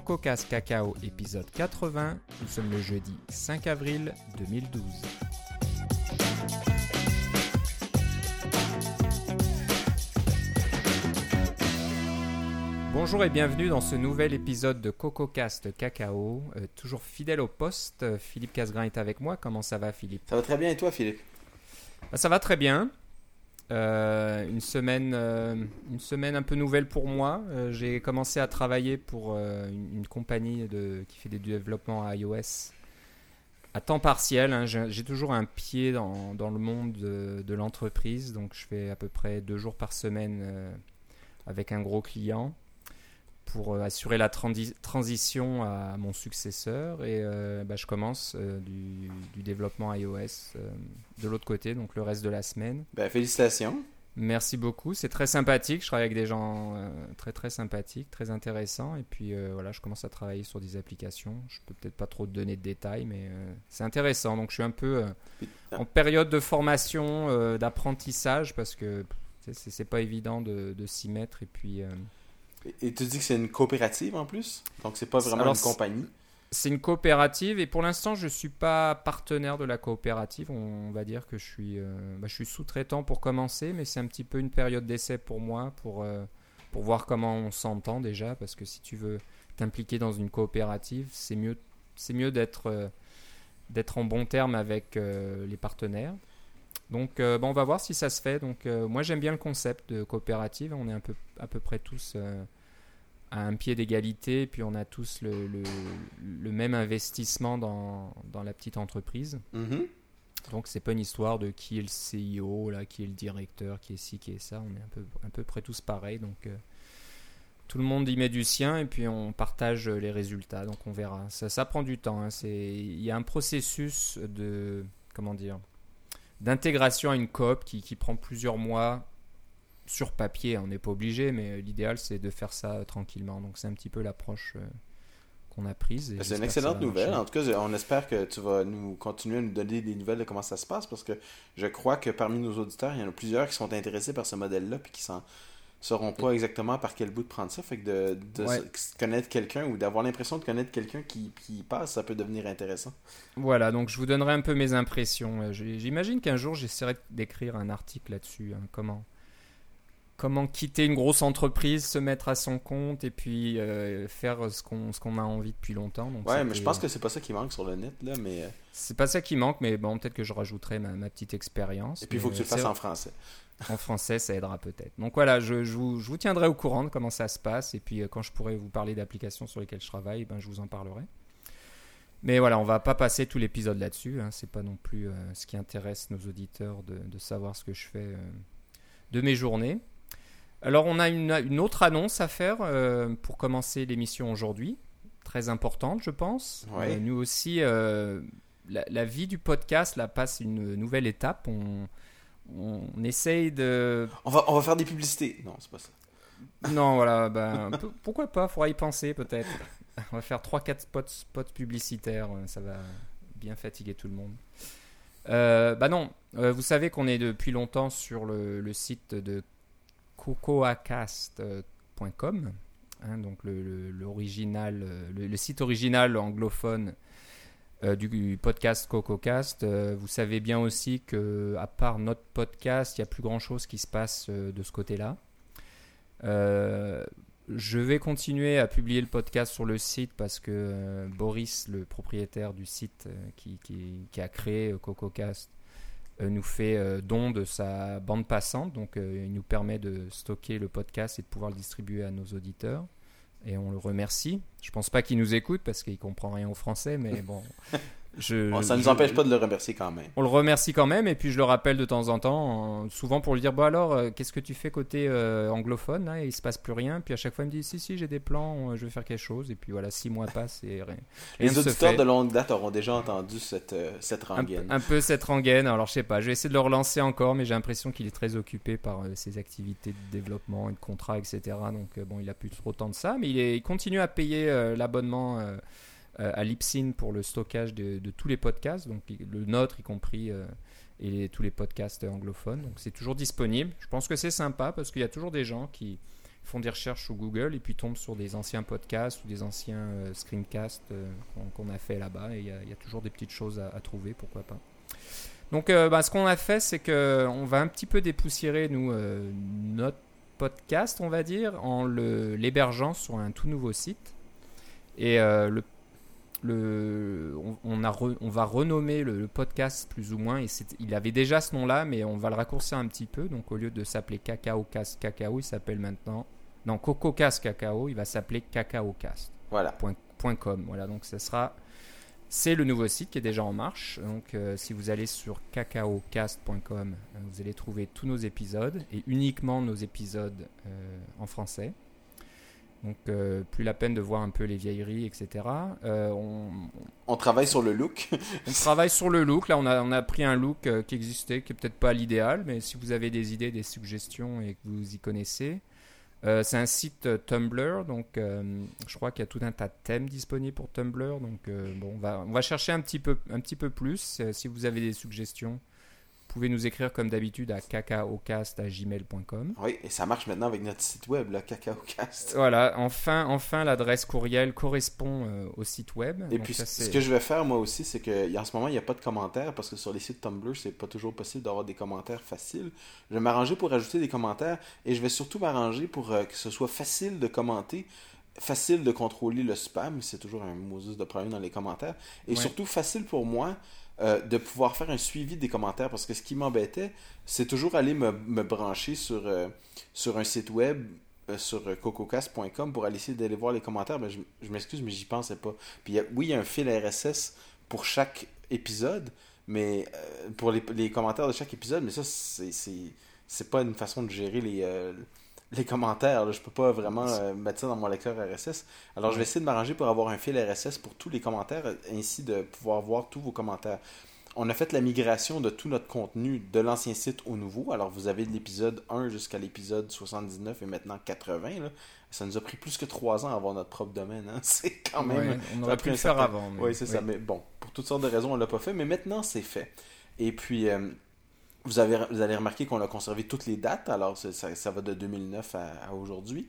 CocoCast Cacao épisode 80. Nous sommes le jeudi 5 avril 2012. Bonjour et bienvenue dans ce nouvel épisode de CocoCast Cacao. Euh, toujours fidèle au poste, euh, Philippe Casgrain est avec moi. Comment ça va Philippe? Ça va très bien et toi Philippe? Bah, Ça va très bien. Euh, une, semaine, euh, une semaine un peu nouvelle pour moi. Euh, J'ai commencé à travailler pour une, compagnie de, qui fait des développements à iOS à temps partiel. hein. J'ai toujours un pied dans, dans le monde de, de l'entreprise. Donc je fais à peu près deux jours par semaine avec un gros client pour euh, assurer la transi- transition à mon successeur. Et euh, bah, je commence euh, du, du développement iOS euh, de l'autre côté, donc le reste de la semaine. Ben félicitations. Merci beaucoup, c'est très sympathique. Je travaille avec des gens très très sympathiques, très intéressants. Et puis voilà, je commence à travailler sur des applications. Je peux peut-être pas trop te donner de détails, mais c'est intéressant. Donc je suis un peu en période de formation, d'apprentissage, parce que c'est pas évident de, de s'y mettre. Et puis Et tu dis que c'est une coopérative en plus? Donc c'est pas vraiment Alors, une compagnie? c'est une coopérative et pour l'instant je suis pas partenaire de la coopérative. On va dire que je suis, euh, bah, je suis sous-traitant pour commencer, mais c'est un petit peu une période d'essai pour moi pour, euh, pour voir comment on s'entend déjà. Parce que si tu veux t'impliquer dans une coopérative, c'est mieux, mieux d'être, euh, d'être en bon terme avec les partenaires. Donc euh, bon, on va voir si ça se fait. Donc euh, moi j'aime bien le concept de coopérative. On est un peu, à peu près tous euh, à un pied d'égalité, puis on a tous le, le, le même investissement dans, dans la petite entreprise. Mhm. Donc c'est pas une histoire de qui est le CIO, là, qui est le directeur, qui est ci, qui est ça. On est un peu, un peu près tous pareils. Donc euh, tout le monde y met du sien et puis on partage les résultats. Donc on verra. Ça, ça prend du temps. hein. Il y a un processus de comment dire d'intégration à une coop qui, qui prend plusieurs mois sur papier. On n'est pas obligé, mais l'idéal c'est de faire ça tranquillement. Donc c'est un petit peu l'approche euh, qu'on a prise. Ben, C'est une excellente nouvelle. En tout cas, on espère que tu vas nous continuer à nous donner des nouvelles de comment ça se passe parce que je crois que parmi nos auditeurs, il y en a plusieurs qui sont intéressés par ce modèle-là puis qui s'en sauront pas exactement par quel bout de prendre ça. Fait que de, de Ouais. s- connaître quelqu'un ou d'avoir l'impression de connaître quelqu'un qui, qui y passe, ça peut devenir intéressant. Voilà, donc je vous donnerai un peu mes impressions. Euh, J'imagine qu'un jour j'essaierai d'écrire un article là-dessus. hein, comment, comment quitter une grosse entreprise, se mettre à son compte et puis euh, faire ce qu'on a envie depuis longtemps. Donc Ouais, mais je pense que c'est pas ça qui manque sur le net, là, mais... euh, c'est pas ça qui manque, mais bon, peut-être que je rajouterai ma, ma petite expérience. Et puis il faut que tu le euh, fasses en français. En français, ça aidera peut-être. Donc voilà, je, je vous, je vous tiendrai au courant de comment ça se passe. Et puis euh, quand je pourrai vous parler d'applications sur lesquelles je travaille, ben, je vous en parlerai. Mais voilà, on va pas passer tout l'épisode là-dessus. Hein. C'est pas non plus euh, ce qui intéresse nos auditeurs de, de savoir ce que je fais euh, de mes journées. Alors on a une, une autre annonce à faire euh, pour commencer l'émission aujourd'hui. Très importante, je pense. Ouais. Nous aussi, la, la vie du podcast là, passe une nouvelle étape. On, on essaye de. On va, on va faire des publicités. Non, c'est pas ça. Non, voilà, ben, pourquoi pas, faudra y penser peut-être. On va faire 3-4 spots, spots publicitaires, euh, ça va bien fatiguer tout le monde. Euh, bah non, euh, vous savez qu'on est depuis longtemps sur le, le site de cocoacast.com, hein, donc le, le- l'original, le, le site original anglophone euh, du podcast CocoCast. Euh, vous savez bien aussi que à part notre podcast, il n'y a plus grand chose qui se passe euh, de ce côté-là. Euh, je vais continuer à publier le podcast sur le site parce que Boris, le propriétaire du site qui, qui- a créé CocoCast, nous fait don de sa bande passante. Donc, il nous permet de stocker le podcast et de pouvoir le distribuer à nos auditeurs. Et on le remercie. Je pense pas qu'il nous écoute parce qu'il comprend rien au français, mais bon. Je, Bon, ça ne nous empêche pas de le remercier quand même. on le remercie quand même et puis je le rappelle de temps en temps, souvent pour lui dire bon alors euh, qu'est-ce que tu fais côté euh, anglophone là Il se passe plus rien. Puis à chaque fois il me dit si si j'ai des plans, euh, je vais faire quelque chose. Et puis voilà six mois passent et rien. Les auditeurs de longue date auront déjà entendu cette, euh, cette rengaine. un peu cette rengaine. Alors je sais pas, je vais essayer de le relancer encore, mais j'ai l'impression qu'il est très occupé par euh, ses activités de développement et de contrat, etc. Donc bon, il a plus trop temps de ça, mais il, est- il continue à payer l'abonnement à Lipsyn pour le stockage de, tous les podcasts, donc le nôtre y compris. euh, et tous les podcasts anglophones, donc c'est toujours disponible. Je pense que c'est sympa parce qu'il y a toujours des gens qui font des recherches sur Google et puis tombent sur des anciens podcasts ou des anciens euh, screencasts euh, qu'on a fait là-bas. Et il y, a- toujours des petites choses à, trouver, pourquoi pas. Donc, euh, bah, ce qu'on a fait, c'est qu'on va un petit peu dépoussiérer, nous, euh, notre podcast, on va dire, en l'hébergeant sur un tout nouveau site. Et euh, le, le, on, on a re- on va renommer le, le podcast plus ou moins. Et il avait déjà ce nom-là, mais on va le raccourcir un petit peu. Donc, au lieu de s'appeler Cacao Cast Cacao, il s'appelle maintenant. Non, Coco Cast Cacao, il va s'appeler Cacao Cast Voilà. point .com. Voilà, donc ce sera. C'est le nouveau site qui est déjà en marche. Donc, euh, si vous allez sur cacaocast.com, euh, vous allez trouver tous nos épisodes et uniquement nos épisodes euh, en français. Donc, euh, plus la peine de voir un peu les vieilleries, etc. Euh, on, On travaille sur le look. on travaille sur le look. Là, on a, on a pris un look euh, qui existait, qui est peut-être pas l'idéal, mais si vous avez des idées, des suggestions et que vous y connaissez, c'est un site Tumblr, donc je crois qu'il y a tout un tas de thèmes disponibles pour Tumblr. Donc bon, on va, on va chercher un petit peu, un petit peu plus. Si vous avez des suggestions, pouvez nous écrire comme d'habitude à cacaocast@gmail.com. Oui, et ça marche maintenant avec notre site web, là, CacaoCast. Voilà, enfin, enfin l'adresse courriel correspond euh, au site web. Et Donc puis, ça, ce que je vais faire moi aussi, c'est qu'en ce moment, il n'y a pas de commentaires parce que sur les sites Tumblr, c'est pas toujours possible d'avoir des commentaires faciles. Je vais m'arranger pour ajouter des commentaires et je vais surtout m'arranger pour euh, que ce soit facile de commenter, facile de contrôler le spam, c'est toujours un Moses de problème dans les commentaires, et Ouais. surtout facile pour moi euh, de pouvoir faire un suivi des commentaires parce que ce qui m'embêtait, c'est toujours aller me, brancher sur, euh, sur un site web euh, sur cococast.com pour aller essayer d'aller voir les commentaires, mais je, m'excuse, mais j'y pensais pas. Puis oui, il y a un fil RSS pour chaque épisode, mais pour les, commentaires de chaque épisode, mais ça, c'est- pas une façon de gérer les, les commentaires. là. Je peux pas vraiment euh, mettre ça dans mon lecteur RSS. Alors, je vais essayer de m'arranger pour avoir un fil RSS pour tous les commentaires, euh, ainsi de pouvoir voir tous vos commentaires. On a fait la migration de tout notre contenu de l'ancien site au nouveau. Alors, vous avez de l'épisode 1 jusqu'à l'épisode 79 et maintenant 80. là. Ça nous a pris plus que 3 ans à avoir notre propre domaine. hein. C'est quand même. Ouais, on aurait a pu pris le un faire certain- avant. mais- Oui, c'est ça. Mais bon, pour toutes sortes de raisons, on l'a pas fait. Mais maintenant, c'est fait. Et puis, euh, vous, avez, vous allez remarquer qu'on a conservé toutes les dates. Alors, ça, ça va de 2009 à, à aujourd'hui.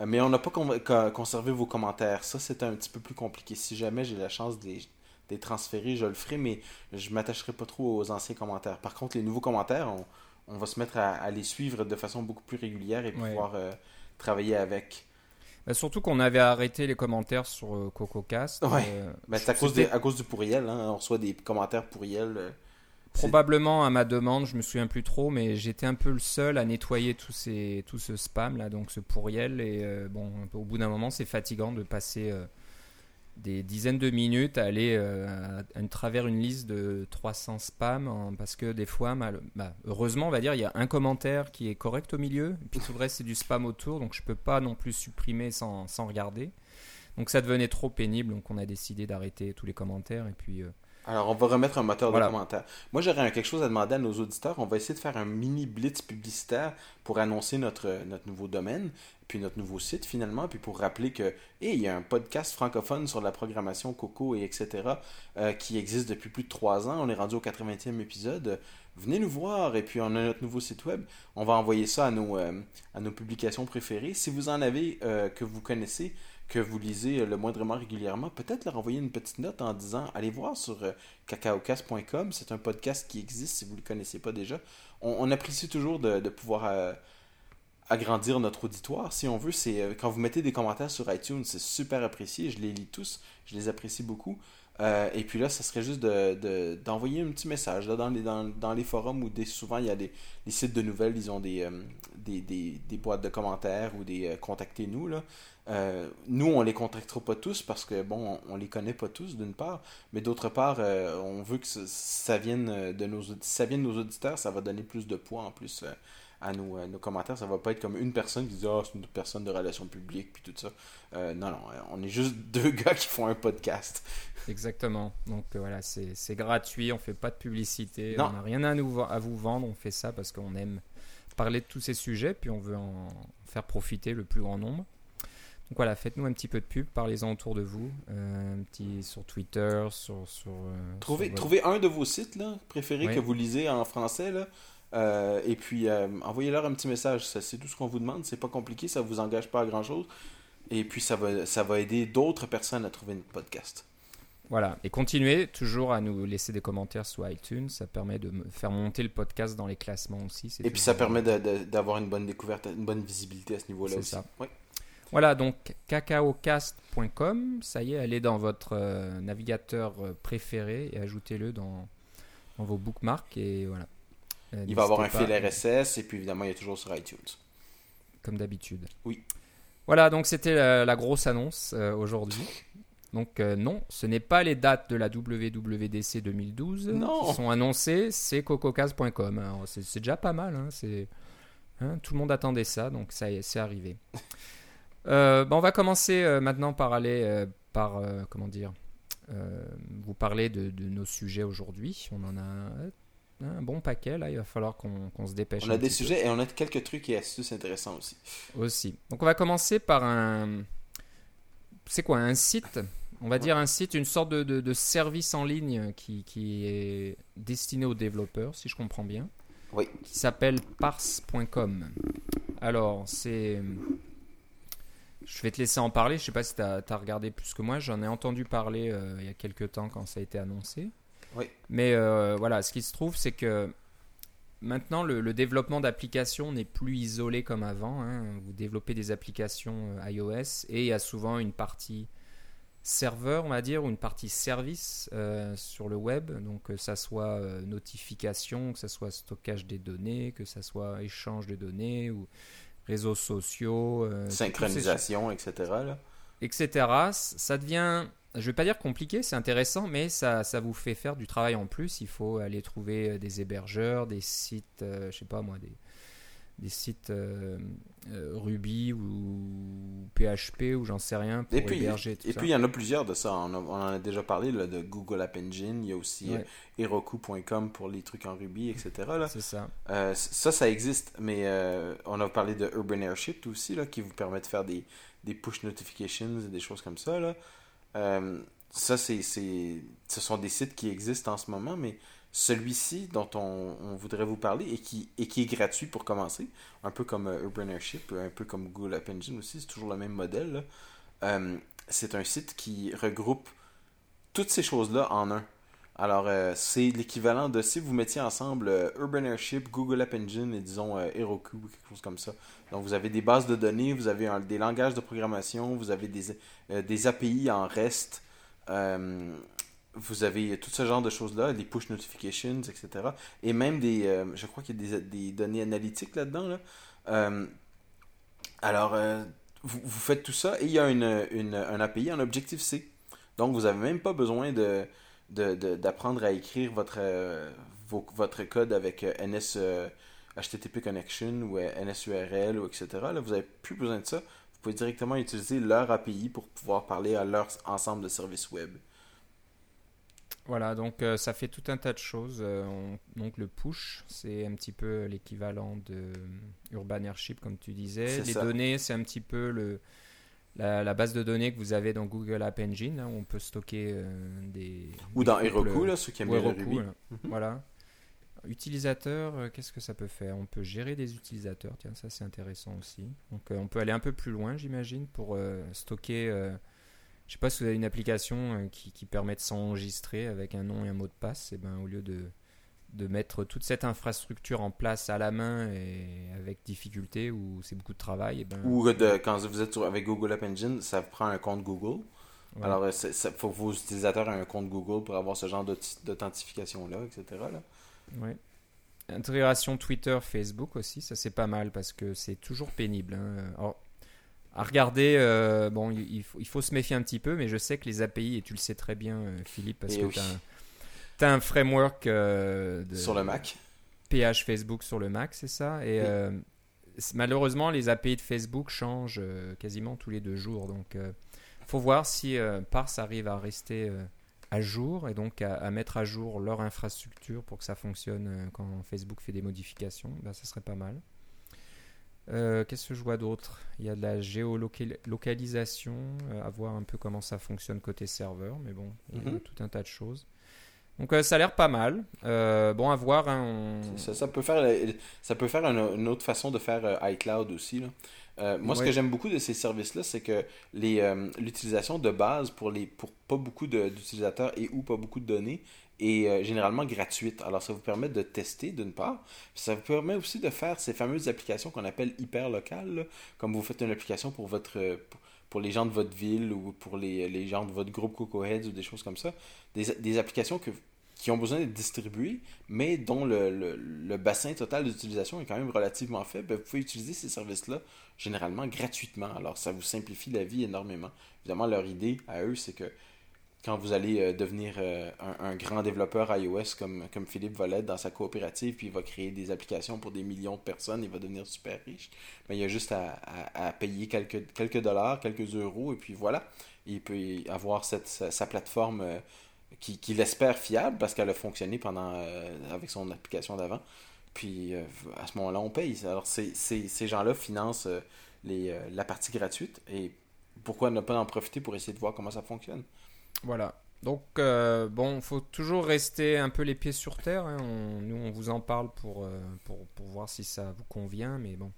Euh, Mais on n'a pas con- co- conservé vos commentaires. Ça, c'est un petit peu plus compliqué. Si jamais j'ai la chance de les, de les transférer, je le ferai. Mais je m'attacherai pas trop aux anciens commentaires. Par contre, les nouveaux commentaires, on, on va se mettre à, à les suivre de façon beaucoup plus régulière et Ouais. pouvoir euh, travailler avec. Bah, surtout qu'on avait arrêté les commentaires sur euh, CocoCast. Ouais. Euh, Ben, c'est à à cause du pourriel. hein. On reçoit des commentaires pourriels. Probablement à ma demande, je me souviens plus trop, mais j'étais un peu le seul à nettoyer tout, ce spam là, donc ce pourriel. Et euh, bon, au bout d'un moment, c'est fatigant de passer euh, des dizaines de minutes à aller euh, à, travers une liste de 300 spams, parce que des fois, bah, heureusement, on va dire, il y a un commentaire qui est correct au milieu, et puis tout le reste c'est du spam autour, donc je peux pas non plus supprimer sans, sans regarder. Donc ça devenait trop pénible, donc on a décidé d'arrêter tous les commentaires, et puis. Alors, on va remettre un moteur Voilà. de commentaires. Moi, j'aurais quelque chose à demander à nos auditeurs. On va essayer de faire un mini blitz publicitaire pour annoncer notre, notre nouveau domaine, puis notre nouveau site finalement, puis pour rappeler que, hey, il y a un podcast francophone sur la programmation Coco et etc. euh, qui existe depuis plus de trois ans. On est rendu au 80e épisode. Venez nous voir et puis on a notre nouveau site web. On va envoyer ça à nos, euh, à nos publications préférées. Si vous en avez euh, que vous connaissez, que vous lisez euh, le moindrement régulièrement, peut-être leur envoyer une petite note en disant allez voir sur euh, cacaocast.com. C'est un podcast qui existe si vous ne le connaissez pas déjà. On, apprécie toujours de, pouvoir euh, agrandir notre auditoire. Si on veut, c'est quand vous mettez des commentaires sur iTunes, c'est super apprécié. Je les lis tous, je les apprécie beaucoup. Euh, et puis là, ça serait juste de- de- d'envoyer un petit message dans, les, dans, dans les forums où souvent il y a des sites de nouvelles, ils ont des, euh, des, des, des boîtes de commentaires ou des euh, contactez-nous. nous, on les contactera pas tous parce que, bon, on, les connaît pas tous d'une part, mais d'autre part, on veut que ça, vienne de nos, ça vienne de nos auditeurs, ça va donner plus de poids en plus à nos, euh, nos commentaires. Ça va pas être comme une personne qui dit Ah, c'est une personne de relations publiques, puis tout ça. Euh, non, non, euh, on est juste deux gars qui font un podcast. Exactement. Donc euh, voilà, c'est c'est gratuit, on fait pas de publicité, Non. on n'a rien à, nous, à vous vendre, on fait ça parce qu'on aime parler de tous ces sujets, puis on veut en faire profiter le plus grand nombre. Donc voilà, faites-nous un petit peu de pub, parlez-en autour de vous, euh, un petit sur Twitter, sur... sur euh, Trouvez, sur trouvez un de vos sites là, préférés que vous lisez en français. Là. Euh, et puis, euh, envoyez-leur un petit message. C'est tout ce qu'on vous demande. C'est pas compliqué, ça vous engage pas à grand-chose. Et puis, ça va, ça va aider d'autres personnes à trouver notre podcast. Voilà, et continuez toujours à nous laisser des commentaires sur iTunes, ça permet de faire monter le podcast dans les classements aussi. Et puis, ça permet d'avoir une bonne découverte, une bonne visibilité à ce niveau-là C'est aussi. ça. Oui. Voilà, donc cacaocast.com, ça y est, allez dans votre euh, navigateur préféré et ajoutez-le dans, dans vos bookmarks et voilà. Euh, Il va avoir un fil RSS et puis évidemment, il est toujours sur iTunes. Comme d'habitude. Oui. Voilà, donc c'était la, la grosse annonce euh, aujourd'hui. Donc euh, non, ce n'est pas les dates de la WWDC 2012 Non. qui sont annoncées, c'est cococast.com. Alors, C'est déjà pas mal, hein, c'est hein, tout le monde attendait ça, donc ça y est, c'est arrivé. Euh, bah, on va commencer euh, maintenant par aller euh, par euh, comment dire euh, vous parler de, de nos sujets aujourd'hui. On en a euh, un bon paquet là, il va falloir qu'on se dépêche. On a des peu sujets et on a quelques trucs et astuces intéressants aussi. aussi. Donc on va commencer par un... C'est quoi Un site? On va dire un site, une sorte de, de- de service en ligne qui, qui est destiné aux développeurs, si je comprends bien. Oui. Qui s'appelle parse.com. Alors, c'est... Je vais te laisser en parler. Je sais pas si tu as, regardé plus que moi. J'en ai entendu parler euh, il y a quelques temps quand ça a été annoncé. Oui. Mais euh, voilà, ce qui se trouve, c'est que maintenant, le, le développement d'applications n'est plus isolé comme avant. hein. Vous développez des applications euh, iOS et il y a souvent une partie serveur, on va dire, ou une partie service euh, sur le web. Donc, que ça soit euh, notification, que ça soit stockage des données, que ça soit échange de données ou réseaux sociaux. euh, Synchronisation, etc. là. etc. Ça devient, je vais pas dire compliqué, c'est intéressant, mais ça, ça vous fait faire du travail en plus. Il faut aller trouver euh, des hébergeurs, des sites, euh, je sais pas moi, des, des sites euh, euh, Ruby ou PHP ou j'en sais rien pour Et puis, héberger tout et ça. puis, il y en a plusieurs de ça. On, a- on en a déjà parlé là, de Google App Engine. Il y a aussi Ouais. Heroku.com pour les trucs en Ruby, etc. c'est ça. Euh, ça, ça existe, mais euh, on a parlé de Urban Airship aussi, là, qui vous permet de faire des, des push notifications et des choses comme ça. Là. Euh, ça, c'est, ce sont des sites qui existent en ce moment, mais celui-ci dont on, voudrait vous parler et qui, et qui est gratuit pour commencer, un peu comme euh, Urban Airship, un peu comme Google App Engine aussi, c'est toujours le même modèle. Euh, c'est un site qui regroupe toutes ces choses-là en un. Alors, euh, c'est l'équivalent de si vous mettiez ensemble euh, Urban Airship, Google App Engine et disons euh, Heroku ou quelque chose comme ça. Donc, vous avez des bases de données, vous avez des langages de programmation, vous avez des, des API en REST, vous avez tout ce genre de choses-là, des push notifications, etc. Et même des, je crois qu'il y a des, des données analytiques là-dedans. Là. Alors, vous, vous faites tout ça et il y a une, une, un API en Objective-C. Donc, vous n'avez même pas besoin de de- de- d'apprendre à écrire votre, euh, vos- votre code avec euh, NS euh, HTTP Connection ou euh, NSURL ou etc. Là, vous n'avez plus besoin de ça. Vous pouvez directement utiliser leur API pour pouvoir parler à leur ensemble de services web. Voilà, donc euh, ça fait tout un tas de choses. Euh, on- donc le push, c'est un petit peu l'équivalent de euh, Urban Airship, comme tu disais. Les ça. données, c'est un petit peu le, la, la base de données que vous avez dans Google App Engine, hein, où on peut stocker euh, des... Ou des dans couples, Heroku, euh, là, ceux qui aiment bien Heroku, Ruby. voilà. Mhm. Voilà. Utilisateur, euh, qu'est-ce que ça peut faire? On peut gérer des utilisateurs, tiens, ça c'est intéressant aussi. Donc euh, on peut aller un peu plus loin, j'imagine, pour euh, stocker. euh, je sais pas si vous avez une application euh, qui, qui permet de s'enregistrer avec un nom et un mot de passe, et ben au lieu de, de mettre toute cette infrastructure en place à la main et avec difficulté ou c'est beaucoup de travail, et ben Ou de, quand vous êtes sur- avec Google App Engine, ça prend un compte Google. Alors, il faut que vos utilisateurs aient un compte Google pour avoir ce genre d'authentification-là, etc. Là. Ouais. Intégration Twitter, Facebook aussi, ça c'est pas mal parce que c'est toujours pénible. hein. Alors, à regarder, euh, bon, il, faut, il faut se méfier un petit peu, mais je sais que les API, et tu le sais très bien, euh, Philippe, parce Et que oui. tu as, un framework euh, de Sur le Mac. PH Facebook sur le Mac, c'est ça. Et Oui. euh, malheureusement, les API de Facebook changent euh, quasiment tous les deux jours. Donc, il faut voir si Parse arrive à rester à jour et donc à, à mettre à jour leur infrastructure pour que ça fonctionne quand Facebook fait des modifications. Ben, ça serait pas mal. Euh, Qu'est-ce que je vois d'autre? Il y a de la géolocalisation, euh, à voir un peu comment ça fonctionne côté serveur, mais bon, il y a Mhm. tout un tas de choses. Donc euh, ça a l'air pas mal. Euh, bon, à voir. hein, on- Ça, ça peut faire, ça peut faire une, autre façon de faire euh, iCloud aussi. là. Euh, moi, ce que j'aime beaucoup de ces services-là, c'est que l'utilisation de base pour, les, pour pas beaucoup d'utilisateurs et ou pas beaucoup de données est généralement gratuite. Alors, ça vous permet de tester d'une part. Puis ça vous permet aussi de faire ces fameuses applications qu'on appelle hyper locales, là. comme vous faites une application pour votre pour- pour les gens de votre ville ou pour les, les gens de votre groupe Coco Heads ou des choses comme ça. Des, des applications qui ont besoin d'être distribuées, mais dont le, le- le bassin total d'utilisation est quand même relativement faible. Ben, vous pouvez utiliser ces services-là généralement gratuitement. Alors, ça vous simplifie la vie énormément. Évidemment, leur idée à eux, c'est que quand vous allez euh, devenir euh, un, grand développeur iOS comme, comme Philippe va l'être dans sa coopérative, puis il va créer des applications pour des millions de personnes, il va devenir super riche, mais il y a juste à, à- payer quelques, quelques dollars, quelques euros, et puis voilà. Il peut avoir cette, sa, plateforme euh, qui, l'espère fiable parce qu'elle a fonctionné pendant avec son application d'avant. Puis à ce moment-là, on paye. Alors ces gens-là financent les, la partie gratuite et pourquoi ne pas en profiter pour essayer de voir comment ça fonctionne? Voilà. Donc, euh, bon, faut toujours rester un peu les pieds sur terre. hein. On- nous, on vous en parle pour, euh, pour, pour voir si ça vous convient, mais bon.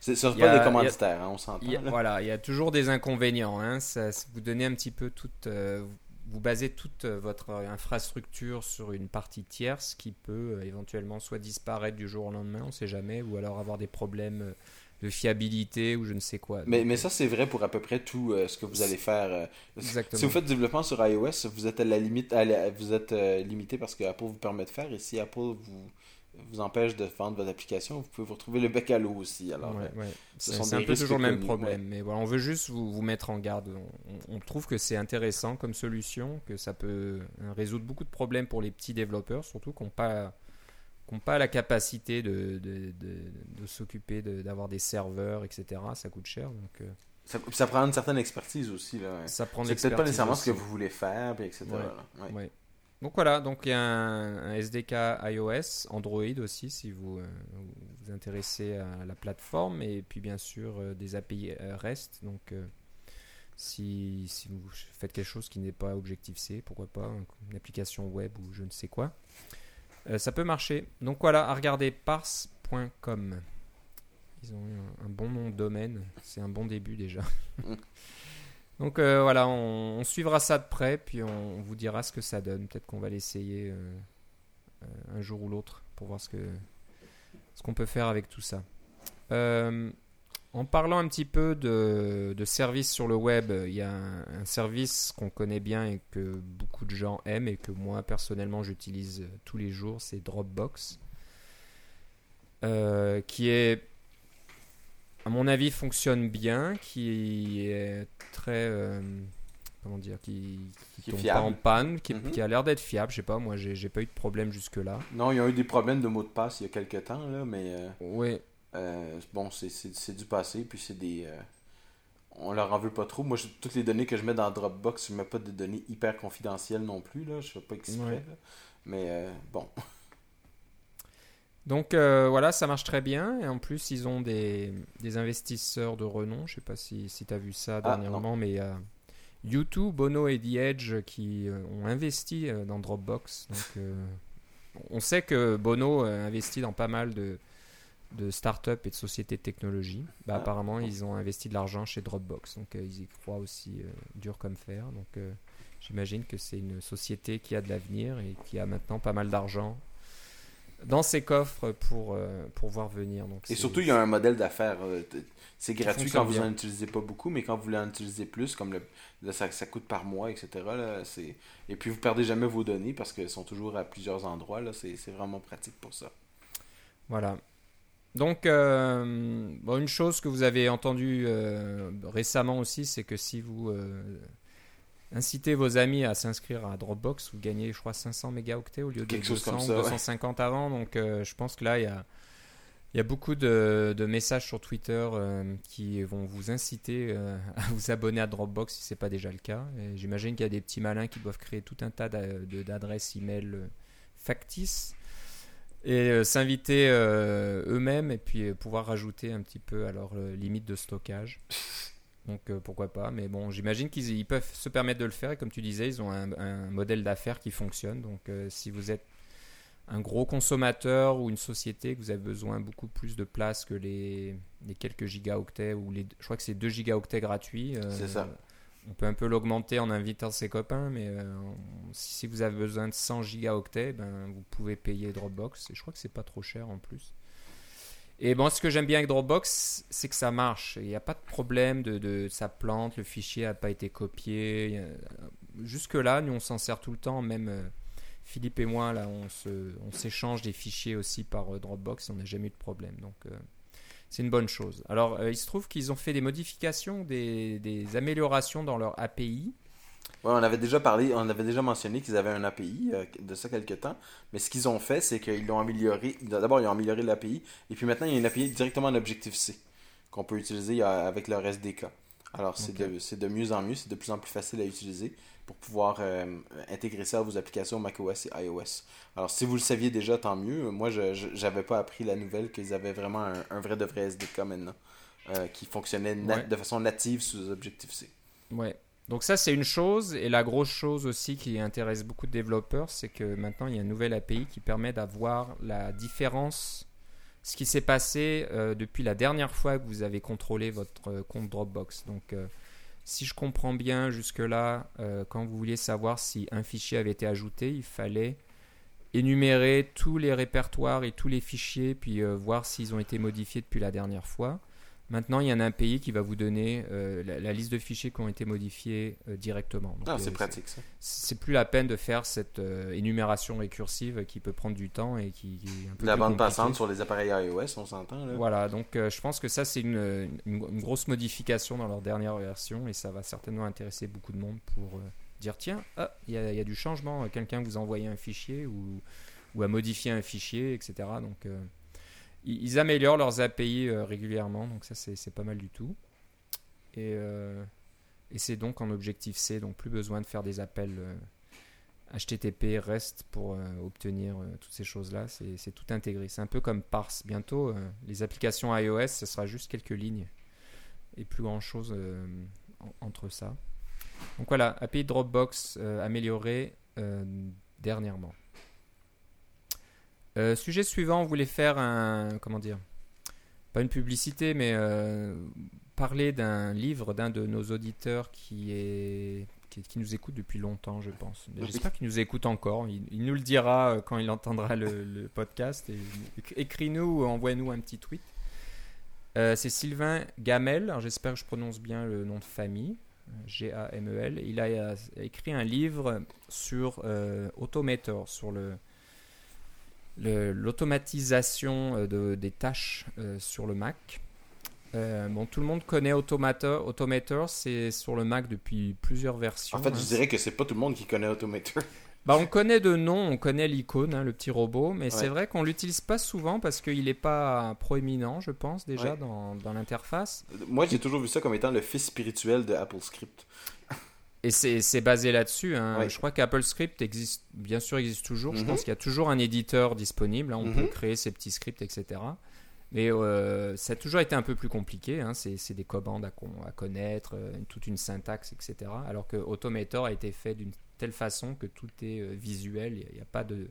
C'est- Ce ne sont Il y a- pas des a- commanditaires, hein, on s'entend. A- voilà, il y a toujours des inconvénients. Hein. Ça, vous donnez un petit peu toute. euh, vous- basez toute euh, votre infrastructure sur une partie tierce qui peut éventuellement soit disparaître du jour au lendemain, on ne sait jamais, ou alors avoir des problèmes de fiabilité ou je ne sais quoi. Mais, mais ça, c'est vrai pour à peu près tout euh, ce que vous allez faire. euh, Exactement. Si vous faites du développement sur iOS, vous êtes à la limite, à la- vous êtes euh, limité parce que Apple vous permet de faire. Et si Apple vous, vous empêche de vendre votre application, vous pouvez vous retrouver le bec à l'eau aussi. Alors, Ouais, euh, ouais. ce C'est un peu toujours le même problème. Mais voilà, on veut juste vous, vous mettre en garde. On, on- on trouve que c'est intéressant comme solution, que ça peut euh, résoudre beaucoup de problèmes pour les petits développeurs, surtout qui n'ont pas, qui n'ont pas la capacité de, de, de- de s'occuper de- d'avoir des serveurs, etc. Ça coûte cher. Donc, euh, ça, ça prend une certaine expertise aussi. Là, ouais. ça prend C'est peut-être pas nécessairement ce que vous voulez faire, puis etc. Ouais. Ouais. Donc voilà, donc il y a un, un SDK iOS, Android aussi si vous euh, vous intéressez à la plateforme et puis bien sûr euh, des API REST. Donc si, si vous faites quelque chose qui n'est pas Objective-C, pourquoi pas une application web ou je ne sais quoi, euh, ça peut marcher. Donc voilà, à regarder parse.com. Ils ont eu un, un bon nom de domaine, c'est un bon début déjà. Donc euh, voilà, on, on suivra ça de près, puis on, on vous dira ce que ça donne. Peut-être qu'on va l'essayer euh, un jour ou l'autre pour voir ce que ce qu'on peut faire avec tout ça. Euh, en parlant un petit peu de, de services sur le web, il y a un, un service qu'on connaît bien et que beaucoup de gens aiment et que moi personnellement j'utilise tous les jours, c'est Dropbox, Euh, qui est à mon avis, fonctionne bien, qui est très. euh, comment dire Qui, qui Qui est tombe pas en panne, qui, Mhm. qui a l'air d'être fiable. Je sais pas, moi, j'ai pas eu de problème jusque-là. Non, ils ont eu des problèmes de mots de passe il y a quelques temps, là, mais euh, Oui, euh, bon, c'est- du passé, puis c'est des. euh, on leur en veut pas trop. Moi, je- toutes les données que je mets dans Dropbox, je mets pas de données hyper confidentielles non plus, là. Je fais pas exprès, Ouais. Mais euh, bon. Donc voilà, ça marche très bien. Et en plus, ils ont des, des investisseurs de renom. Je sais pas si, si tu as vu ça Ah, dernièrement, mais il y a YouTube, Bono et The Edge qui ont investi dans Dropbox. Donc on sait que Bono investit dans pas mal de, de startups et de sociétés de technologie. Bah, Ah. apparemment, ils ont investi de l'argent chez Dropbox. Donc euh, ils y croient aussi euh, dur comme fer. Donc euh, j'imagine que c'est une société qui a de l'avenir et qui a maintenant pas mal d'argent dans ses coffres pour, pour voir venir. Donc Et surtout, il y a un modèle d'affaires. C'est gratuit quand vous bien. en utilisez pas beaucoup, mais quand vous voulez en utiliser plus, comme le, là, ça, ça coûte par mois, etc. Là. Et puis, vous perdez jamais vos données parce qu'elles sont toujours à plusieurs endroits. C'est vraiment pratique pour ça. Voilà. Donc, euh, bon, une chose que vous avez entendue euh, récemment aussi, c'est que si vous euh, incitez vos amis à s'inscrire à Dropbox, vous gagnez, je crois, 500 mégaoctets au lieu de Quelque chose 200 comme ou ça, ouais. 250 avant. Donc, je pense que là, il y a, il y a beaucoup de, de messages sur Twitter qui vont vous inciter à vous abonner à Dropbox si ce n'est pas déjà le cas. J'imagine qu'il y a des petits malins qui doivent créer tout un tas d'adresses email factices et euh, s'inviter euh, eux-mêmes et puis euh, pouvoir rajouter un petit peu à leur limite de stockage. Donc pourquoi pas. Mais bon, j'imagine qu'ils ils peuvent se permettre de le faire. Et comme tu disais, ils ont un, modèle d'affaires qui fonctionne. Donc si vous êtes un gros consommateur ou une société que vous avez besoin beaucoup plus de place que les, les quelques gigaoctets ou les je crois que c'est 2 gigaoctets gratuits C'est ça. On peut un peu l'augmenter en invitant ses copains mais euh, si vous avez besoin de 100 gigaoctets ben vous pouvez payer Dropbox et je crois que c'est pas trop cher en plus. Et bon ce que j'aime bien avec Dropbox c'est que ça marche. Il n'y a pas de problème de, de ça plante le fichier n'a pas été copié Il y a- jusque là nous on s'en sert tout le temps. Même euh, Philippe et moi, on s'échange des fichiers aussi par euh, Dropbox, on n'a jamais eu de problème. Donc, euh, c'est une bonne chose. Alors, euh, il se trouve qu'ils ont fait des modifications, des, améliorations dans leur API. Ouais, on avait déjà parlé, on avait déjà mentionné qu'ils avaient un API euh, de ça quelques temps, mais ce qu'ils ont fait, c'est qu'ils l'ont amélioré. D'abord, ils ont amélioré l'API, et puis maintenant, il y a une API directement en Objective-C qu'on peut utiliser euh, avec leur SDK. Alors, c'est de, c'est de mieux en mieux, c'est de plus en plus facile à utiliser pour pouvoir euh, intégrer ça à vos applications macOS et iOS. Alors, si vous le saviez déjà, tant mieux. Moi, je j'avais pas appris la nouvelle qu'ils avaient vraiment un, un vrai de vrai SDK maintenant, euh, qui fonctionnait Ouais. de façon native sous Objective-C. Ouais. Donc ça, c'est une chose. Et la grosse chose aussi qui intéresse beaucoup de développeurs, c'est que maintenant, il y a une nouvelle API qui permet d'avoir la différence, ce qui s'est passé euh, depuis la dernière fois que vous avez contrôlé votre euh, compte Dropbox. Donc, euh, si je comprends bien jusque-là, quand vous vouliez savoir si un fichier avait été ajouté, il fallait énumérer tous les répertoires et tous les fichiers, puis voir s'ils ont été modifiés depuis la dernière fois. Maintenant, il y a un API qui va vous donner euh, la, la liste de fichiers qui ont été modifiés euh, directement. Donc, Ah, euh, c'est pratique ça. C'est plus la peine de faire cette euh, énumération récursive qui peut prendre du temps et qui, qui est un peu La plus bande compliquée. passante sur les appareils iOS, on s'entend. là. Voilà, donc je pense que ça c'est une, une- une grosse modification dans leur dernière version et ça va certainement intéresser beaucoup de monde pour dire tiens, ah, il y, a- il y a du changement, quelqu'un vous a envoyé un fichier ou, ou a modifié un fichier, etc. Donc ils, améliorent leurs API euh, régulièrement, donc ça c'est pas mal du tout. Et, euh, et c'est donc en Objective-C, donc plus besoin de faire des appels euh, HTTP, REST pour euh, obtenir euh, toutes ces choses-là. C'est tout intégré. C'est un peu comme Parse. Bientôt, euh, les applications iOS, ce sera juste quelques lignes et plus grand-chose euh, en- entre ça. Donc voilà, API Dropbox euh, amélioré euh, dernièrement. Euh, sujet suivant, on voulait faire un. Comment dire Pas une publicité, mais euh, parler d'un livre d'un de nos auditeurs qui est. Qui, qui nous écoute depuis longtemps, je pense. J'espère qu'il nous écoute encore. Il, il nous le dira euh, quand il entendra le, le podcast. Écris-nous ou envoie-nous un petit tweet. Euh, c'est Sylvain Gamel. J'espère que je prononce bien le nom de famille. G-A-M-E-L. Il a écrit un livre sur Automator, sur le- l'automatisation euh, de, des tâches euh, sur le Mac. Euh, bon, tout le monde connaît Automator. Automator, c'est sur le Mac depuis plusieurs versions. En fait, hein. je dirais que c'est pas tout le monde qui connaît Automator. Bah, on connaît de nom, on connaît l'icône, hein, le petit robot, mais c'est vrai qu'on l'utilise pas souvent parce qu'il n'est pas proéminent, je pense, déjà Ouais. dans, dans l'interface. Moi, j'ai toujours vu ça comme étant le fils spirituel de AppleScript. Et c'est basé là-dessus. hein. Je crois qu'AppleScript existe, bien sûr, existe toujours. Je Mhm. pense qu'il y a toujours un éditeur disponible. hein. On Mhm. peut créer ses petits scripts, etc. Mais euh, ça a toujours été un peu plus compliqué. hein. C'est des commandes à, con- à connaître, euh, toute une syntaxe, etc. Alors que Automator a été fait d'une telle façon que tout est euh, visuel. Il n'y a, pas de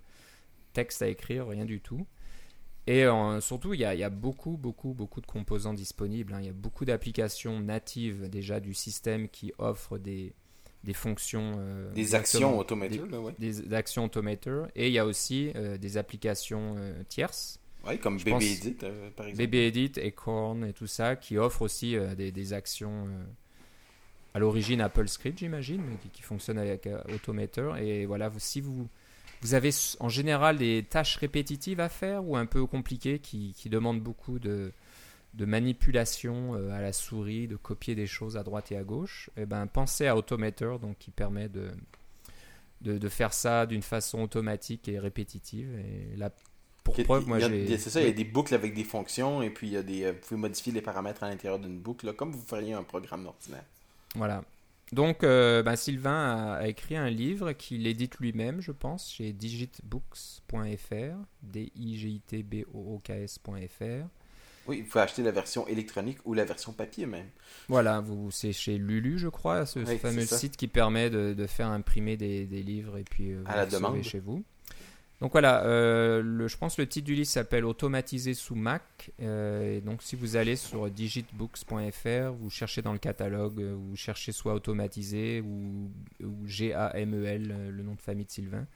texte à écrire, rien du tout. Et euh, surtout, il y, a, il y a beaucoup, beaucoup, beaucoup de composants disponibles. hein. Il y a beaucoup d'applications natives déjà du système qui offrent des, des fonctions. euh, Des actions ouais. Des, des actions Automator. Et il y a aussi euh, des applications euh, tierces. Ouais, comme Je BB pense- Edit, par exemple. BB Edit, Acorn et tout ça, qui offrent aussi des, des actions à l'origine Apple Script, j'imagine, mais qui, qui fonctionnent avec Automator. Et voilà, vous- si vous, vous avez en général des tâches répétitives à faire ou un peu compliquées qui, qui demandent beaucoup de, de manipulation euh, à la souris, de copier des choses à droite et à gauche, eh ben, pensez à Automator, donc qui permet de, de, de faire ça d'une façon automatique et répétitive. Et là, pour preuve, moi j'ai. C'est ça, il y a des boucles avec des fonctions, et puis il y a des, euh, vous pouvez modifier les paramètres à l'intérieur d'une boucle, là, comme vous feriez un programme ordinaire. Voilà. Donc, euh, ben, Sylvain a, a écrit un livre qu'il édite lui-même, je pense, chez digitbooks.fr, d i g i t b o o k s.fr. Oui, vous pouvez acheter la version électronique ou la version papier même. Voilà, vous, c'est chez Lulu, je crois, ce, Oui, fameux site qui permet de, de faire imprimer des, des livres et puis euh, vous À la demande. chez vous. Donc voilà, euh, le, je pense que le titre du livre s'appelle Automatisé sous Mac. Euh, et donc si vous allez sur digitbooks.fr, vous cherchez dans le catalogue, vous cherchez soit automatisé ou, ou G-A-M-E-L, le nom de famille de Sylvain,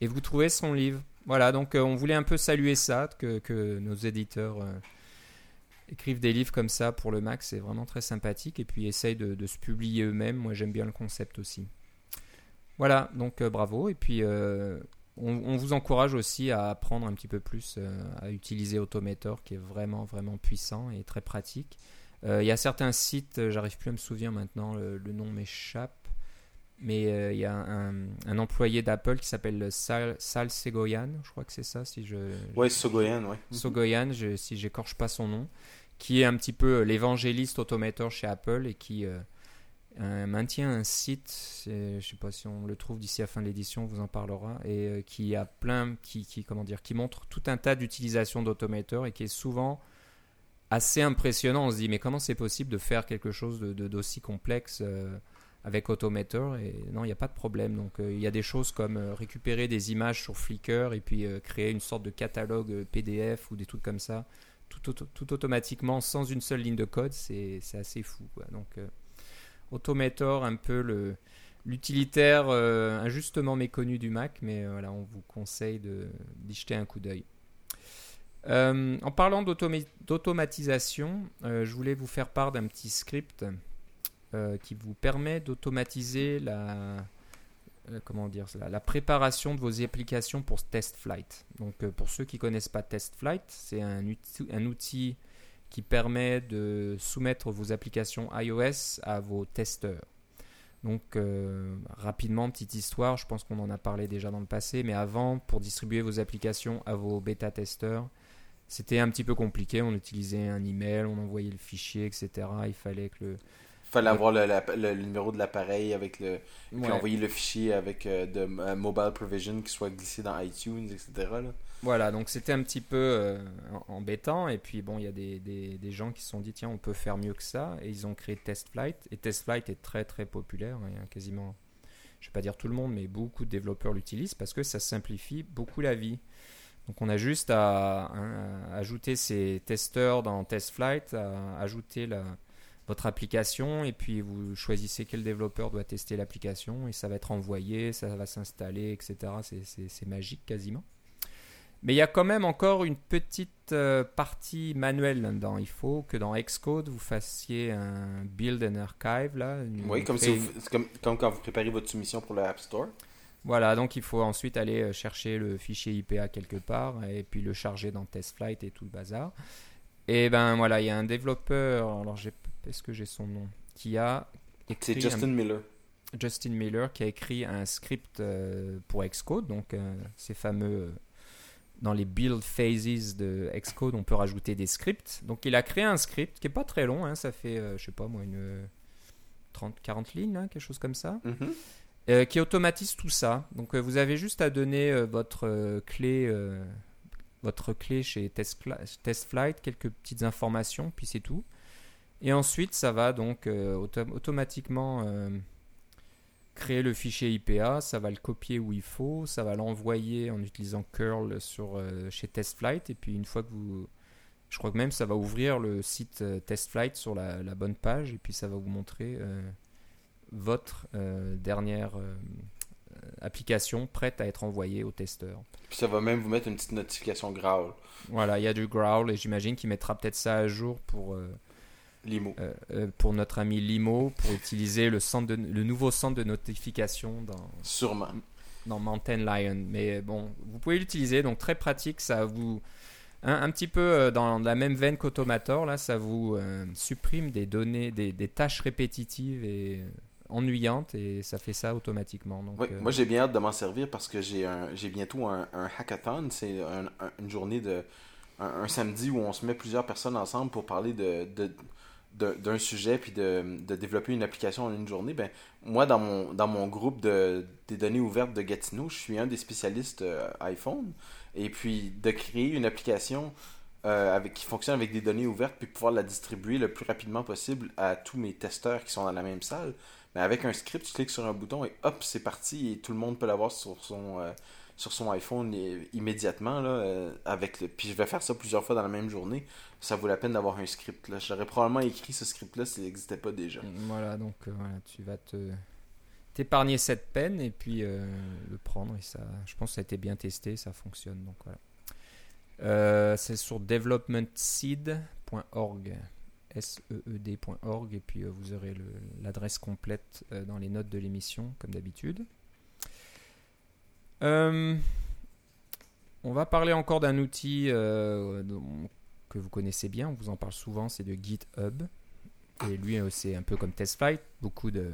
et vous trouvez son livre. Voilà, donc on voulait un peu saluer ça, que, que nos éditeurs écrivent des livres comme ça pour le Mac, c'est vraiment très sympathique, et puis essayent de, se publier eux-mêmes. Moi j'aime bien le concept aussi. Voilà, donc euh, bravo, et puis euh, on, vous encourage aussi à apprendre un petit peu plus euh, à utiliser Automator, qui est vraiment, vraiment puissant et très pratique. Il y a certains sites, j'arrive plus à me souvenir maintenant, le nom m'échappe, mais euh, il y a un, un employé d'Apple qui s'appelle Sal, Sal Segoyan, je crois que c'est ça, si je, Ouais, Sogoyan, ouais. Sogoyan, je- si j'écorche pas son nom, qui est un petit peu l'évangéliste Automator chez Apple et qui euh, euh, maintient un site, je sais pas si on le trouve d'ici à la fin de l'édition, on vous en parlera, et euh, qui a plein, qui, qui, comment dire, qui montre tout un tas d'utilisations d'Automator et qui est souvent assez impressionnant. On se dit mais comment c'est possible de faire quelque chose de- de- d'aussi complexe euh, avec Automator et non, il n'y a pas de problème. Donc euh, il y a des choses comme euh, récupérer des images sur Flickr et puis euh, créer une sorte de catalogue PDF ou des trucs comme ça, tout, auto- tout automatiquement sans une seule ligne de code, c'est assez fou. Donc Automator, un peu l'utilitaire injustement méconnu du Mac, mais on vous conseille d'y jeter un coup d'œil. En parlant d'automa- d'automatisation, je voulais vous faire part d'un petit script euh, qui vous permet d'automatiser la, euh, comment dire, la, préparation de vos applications pour TestFlight. Donc, euh, pour ceux qui connaissent pas TestFlight, c'est un, outil- un outil qui permet de soumettre vos applications iOS à vos testeurs. Donc, rapidement, petite histoire, je pense qu'on en a parlé déjà dans le passé, mais avant, pour distribuer vos applications à vos bêta-testeurs, c'était un petit peu compliqué. On utilisait un email, on envoyait le fichier, etc. Il fallait que le. Fallait avoir le, la- le- le numéro de l'appareil avec le. Puis Ouais. envoyer le fichier avec euh, de euh, mobile provision qui soit glissé dans iTunes, etc. là. Voilà, donc c'était un petit peu euh, embêtant. Et puis bon, il y a des, des- des gens qui se sont dit, tiens, on peut faire mieux que ça. Et ils ont créé TestFlight. Et TestFlight est très très populaire. A quasiment, je vais pas dire tout le monde, mais beaucoup de développeurs l'utilisent parce que ça simplifie beaucoup la vie. Donc on a juste à, hein, à ajouter ces testeurs dans TestFlight, à ajouter la, votre application et puis vous choisissez quel développeur doit tester l'application et ça va être envoyé, ça va s'installer, etc. C'est- magique quasiment. Mais il y a quand même encore une petite euh, partie manuelle là-dedans. Il faut que dans Xcode, vous fassiez un build and archive. Là, Oui, comme, si vous- comme, comme quand vous préparez votre soumission pour le App Store. voilà, donc il faut ensuite aller euh, chercher le fichier IPA quelque part et puis le charger dans TestFlight et tout le bazar. Et ben voilà, il y a un développeur, alors j'ai- est-ce que j'ai son nom, qui a écrit C'est Justin un- Miller. Justin Miller qui a écrit un script euh, pour Xcode, donc euh, ces fameux euh, dans les build phases de Xcode, on peut rajouter des scripts. Donc il a créé un script qui est pas très long, hein, ça fait je sais pas moi une euh, 30 40 lignes, hein, quelque chose comme ça. Mhm. Euh, qui automatise tout ça. Donc euh, vous avez juste à donner euh, votre clé, votre clé chez Testfla- TestFlight, quelques petites informations, puis c'est tout. Et ensuite, ça va donc euh, auto- automatiquement euh, créer le fichier IPA, ça va le copier où il faut, ça va l'envoyer en utilisant curl sur euh, chez TestFlight, et puis une fois que vous, je crois que même ça va ouvrir le site TestFlight sur la, la bonne page, et puis ça va vous montrer votre dernière application prête à être envoyée au testeur. Puis ça va même vous mettre une petite notification growl. Voilà, il y a du growl et j'imagine qu'il mettra peut-être ça à jour pour, Limo. euh, euh, pour notre ami Limo pour utiliser le, centre de- le nouveau centre de notification dans, Sûrement. dans Mountain Lion. Mais bon, vous pouvez l'utiliser, donc très pratique, ça vous... Un, un petit peu euh, dans la même veine qu'Automator, là, ça vous euh, supprime des données, des, des tâches répétitives et ennuyantes et ça fait ça automatiquement. Donc, Oui, euh, moi j'ai bien hâte de m'en servir parce que j'ai un, j'ai bientôt un, un hackathon. C'est un- un- une journée de. Un, samedi où on se met plusieurs personnes ensemble pour parler de- d'un sujet puis de, de développer une application en une journée. Ben, moi, dans mon, dans mon groupe de, des données ouvertes de Gatineau, je suis un des spécialistes euh, iPhone. Et puis de créer une application euh, avec, qui fonctionne avec des données ouvertes, puis pouvoir la distribuer le plus rapidement possible à tous mes testeurs qui sont dans la même salle. Mais avec un script, tu cliques sur un bouton et hop, c'est parti, et tout le monde peut l'avoir sur son, euh, sur son iPhone immédiatement. Là, euh, avec le... Puis je vais faire ça plusieurs fois dans la même journée. Ça vaut la peine d'avoir un script. Là. J'aurais probablement écrit ce script-là s'il n'existait pas déjà. Voilà, donc voilà, tu vas te t'épargner cette peine et puis le prendre. Et ça, je pense que ça a été bien testé, ça fonctionne. Donc voilà. Euh, c'est sur developmentseed.org. S-E-E-D.org. Et puis euh, vous aurez l'adresse complète euh, dans les notes de l'émission, comme d'habitude. On va parler encore d'un outil que vous connaissez bien, on vous en parle souvent, c'est de GitHub. Et lui, c'est un peu comme TestFlight, beaucoup de,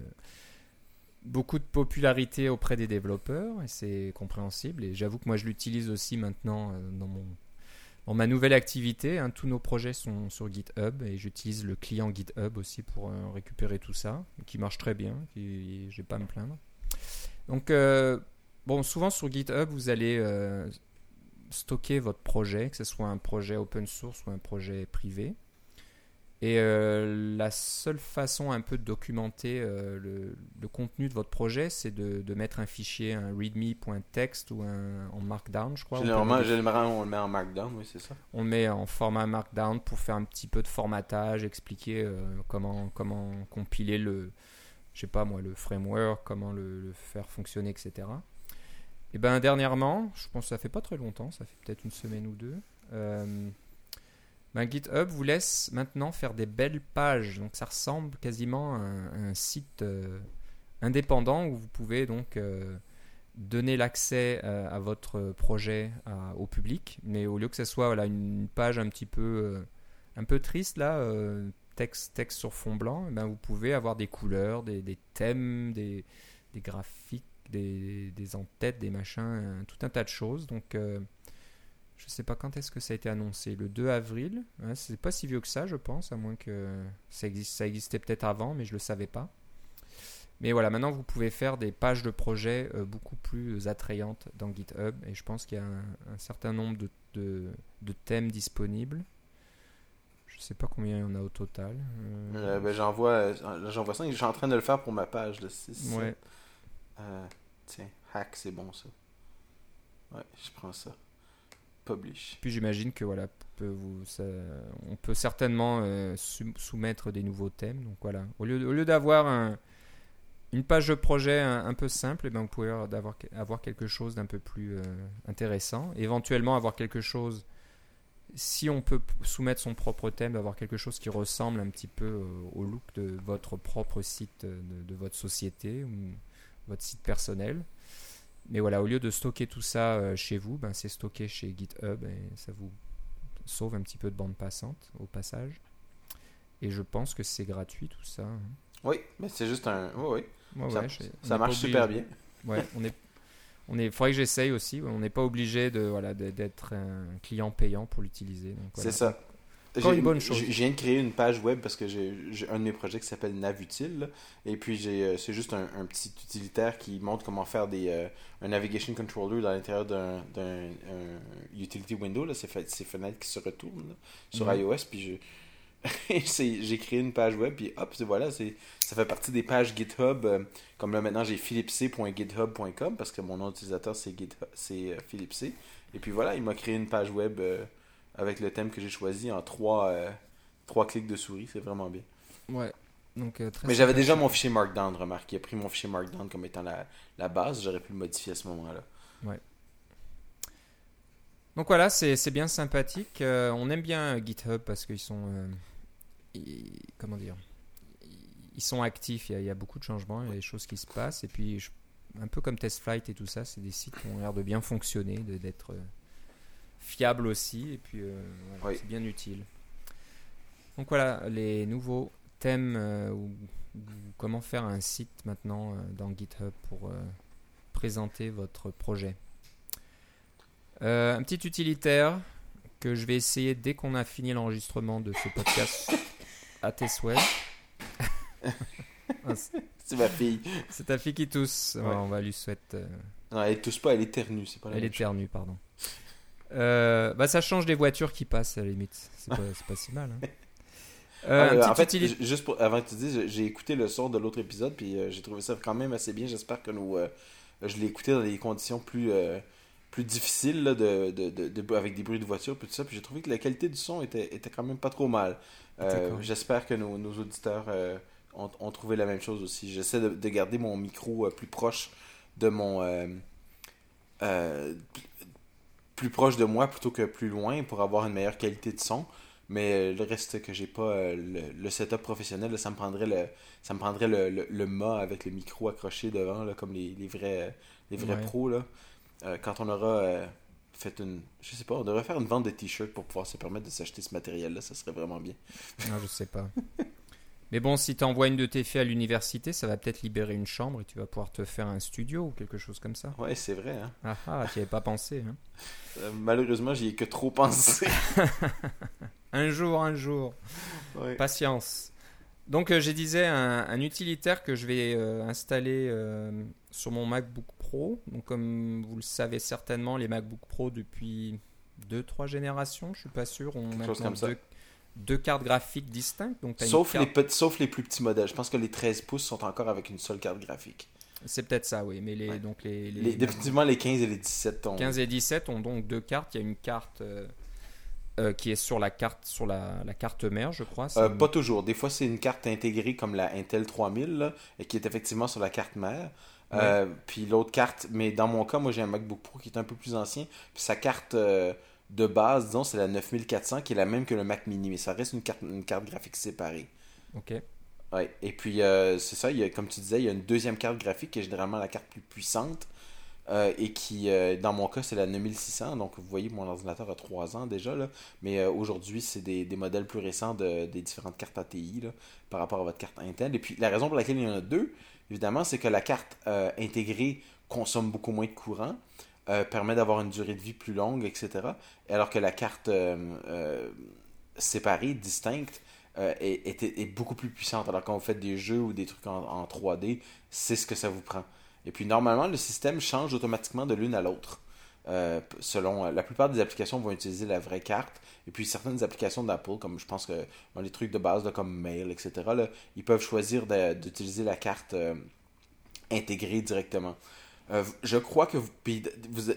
beaucoup de popularité auprès des développeurs, et c'est compréhensible. Et j'avoue que moi, je l'utilise aussi maintenant dans mon Bon, ma nouvelle activité, hein, tous nos projets sont sur GitHub et j'utilise le client GitHub aussi pour euh, récupérer tout ça, qui marche très bien, qui, je vais pas à me plaindre. Donc, euh, bon, souvent sur GitHub, vous allez euh, stocker votre projet, que ce soit un projet open source ou un projet privé. Et euh, la seule façon un peu de documenter euh, le, contenu de votre projet, c'est de, mettre un fichier, un readme.txt ou un, en Markdown, je crois. Généralement, on le met en Markdown, oui, c'est ça. On le met en format Markdown pour faire un petit peu de formatage, expliquer comment, comment compiler le, je sais pas moi, le framework, comment le, faire fonctionner, etc. Et ben dernièrement, je pense que ça fait pas très longtemps, ça fait peut-être une semaine ou deux. Ben, GitHub vous laisse maintenant faire des belles pages. Donc ça ressemble quasiment à un, site euh, indépendant où vous pouvez donc euh, donner l'accès euh, à votre projet au public. Mais au lieu que ce soit une page un petit peu, un peu triste là, texte, sur fond blanc, eh ben, vous pouvez avoir des couleurs, des, thèmes, des graphiques, des, des en-têtes, des machins, tout un tas de choses. Donc je sais pas quand est-ce que ça a été annoncé. Le 2 avril. Hein, c'est pas si vieux que ça, je pense, à moins que ça, existe, ça existait peut-être avant, mais je le savais pas. Mais voilà, maintenant vous pouvez faire des pages de projet euh, beaucoup plus attrayantes dans GitHub. Et je pense qu'il y a un, certain nombre de, de, thèmes disponibles. Je sais pas combien il y en a au total. Euh, euh, ben, j'en vois, j'en vois 5. Je suis en train de le faire pour ma page. de 6, ouais. Tiens, hack, c'est bon ça. Ouais, je prends ça publish. Puis j'imagine que voilà, on peut certainement euh, soumettre des nouveaux thèmes. Donc voilà, au lieu, d'avoir un, une page de projet un, peu simple, et eh ben vous pouvez avoir, quelque chose d'un peu plus euh, intéressant. Éventuellement avoir quelque chose, si on peut soumettre son propre thème, avoir quelque chose qui ressemble un petit peu au look de votre propre site, de, votre société votre site personnel. Mais voilà, au lieu de stocker tout ça euh, chez vous, ben, c'est stocké chez GitHub et ça vous sauve un petit peu de bande passante au passage. Et je pense que c'est gratuit tout ça. Hein. Oui, mais c'est juste un. Oui, oui. ça, marche super bien. Ouais, on est. On est, faudrait que j'essaye aussi. On n'est pas obligé de voilà d'être un client payant pour l'utiliser. C'est ça une bonne chose. Je viens de créer une page web parce que j'ai un de mes projets qui s'appelle Navutile. Et puis, euh, c'est juste un, petit utilitaire qui montre comment faire des, euh, un navigation controller dans l'intérieur d'un utility window. Là, ces, ces fenêtres qui se retournent sur mhm. iOS. Puis, j'ai créé une page web. Puis, hop, voilà, ça fait partie des pages GitHub. Euh, comme là, maintenant, j'ai philipc.github.com parce que mon nom d'utilisateur, c'est philipc. Et puis, voilà, il m'a créé une page web avec le thème que j'ai choisi en trois, euh, trois clics de souris. C'est vraiment bien. Ouais. Donc, euh, Mais j'avais déjà mon fichier Markdown, remarque. Il a pris mon fichier Markdown comme étant la, la base. J'aurais pu le modifier à ce moment-là. Ouais. Donc voilà, c'est bien sympathique. Euh, on aime bien GitHub parce qu'ils sont. comment dire Ils sont actifs. Il y, a, beaucoup de changements. Il y a des choses qui se passent. Et puis, un peu comme TestFlight et tout ça, c'est des sites qui ont l'air de bien fonctionner, d'être fiable aussi, et puis euh, c'est bien utile. Donc voilà, les nouveaux thèmes euh, ou, comment faire un site maintenant euh, dans GitHub pour présenter votre projet. un petit utilitaire que je vais essayer dès qu'on a fini l'enregistrement de ce podcast à tes souhaits. c'est ma fille. C'est ta fille qui tousse. on va lui souhaiter. Non, elle tousse pas, elle éternue. C'est pas elle éternue, pardon. Euh, bah, ça change des voitures qui passent à la limite. C'est pas, pas si mal. hein. Ah, Euh, en fait, j- juste pour, avant que tu dises, j'ai écouté le son de l'autre épisode, puis euh, j'ai trouvé ça quand même assez bien. J'espère que nous, euh, je l'ai écouté dans des conditions plus, plus difficiles, là, de, de, de- avec des bruits de voiture, puis tout ça. Puis j'ai trouvé que la qualité du son était, était quand même pas trop mal. J'espère que nos, nos auditeurs ont, ont trouvé la même chose aussi. J'essaie de, de garder mon micro plus proche de mon. euh, plus proche de moi plutôt que plus loin pour avoir une meilleure qualité de son. Mais euh, le reste que j'ai pas euh, le, le setup professionnel, ça me prendrait le ça me prendrait le, le, le mât avec le micro accroché devant, là, comme les, les vrais euh, les vrais Ouais. pros là. Euh, quand on aura euh, fait une je sais pas, on devrait faire une vente de t-shirts pour pouvoir se permettre de s'acheter ce matériel là, ça serait vraiment bien. Non, je sais pas. Mais bon, si tu envoies une de tes filles à l'université, ça va peut-être libérer une chambre et tu vas pouvoir te faire un studio ou quelque chose comme ça. Ouais, c'est vrai hein. Ah ah, tu avais pas pensé. Hein. Euh, malheureusement, j'y ai que trop pensé. Un jour, un jour. Ouais. Patience. Donc, euh, je disais un, un utilitaire que je vais euh, installer euh, sur mon MacBook Pro. Donc, comme vous le savez certainement, les MacBook Pro depuis 2-3 générations, je suis pas sûr, ont chose maintenant comme ça. deux, deux cartes graphiques distinctes. Donc, Sauf, carte- les petits, sauf les plus petits modèles. Je pense que les 13 pouces sont encore avec une seule carte graphique. C'est peut-être ça, oui. Mais les, Ouais. donc les, les- Les, définitivement, les 15 et les 17 ont. 15 et 17 ont donc deux cartes. Il y a une carte euh, euh, qui est sur la carte, sur la, la carte mère, je crois. Euh, une- pas toujours. Des fois, c'est une carte intégrée comme la Intel 3000 là, et qui est effectivement sur la carte mère. Euh, Puis l'autre carte, mais dans mon cas, moi j'ai un MacBook Pro qui est un peu plus ancien. Puis sa carte de base, disons, c'est la 9400 qui est la même que le Mac Mini, mais ça reste une carte, une carte graphique séparée. Ok. Ouais. Et puis, euh, c'est ça, il y a, comme tu disais, il y a une deuxième carte graphique qui est généralement la carte plus puissante. euh, et qui, euh, dans mon cas, c'est la 9600. Donc, vous voyez, mon ordinateur a 3 ans déjà. Là, mais aujourd'hui, c'est des, des modèles plus récents de, des différentes cartes ATI là, par rapport à votre carte Intel. Et puis, la raison pour laquelle il y en a deux, évidemment, c'est que la carte intégrée consomme beaucoup moins de courant, euh, permet d'avoir une durée de vie plus longue, etc. Alors que la carte euh, euh, séparée, distincte, est, beaucoup plus puissante. Alors quand vous faites des jeux ou des trucs en, en 3D, c'est ce que ça vous prend. Et puis normalement, le système change automatiquement de l'une à l'autre. Selon la plupart des applications vont utiliser la vraie carte et puis certaines applications d'Apple comme je pense que les trucs de base comme Mail etc ils peuvent choisir d'utiliser la carte intégrée directement Euh, je crois que vous,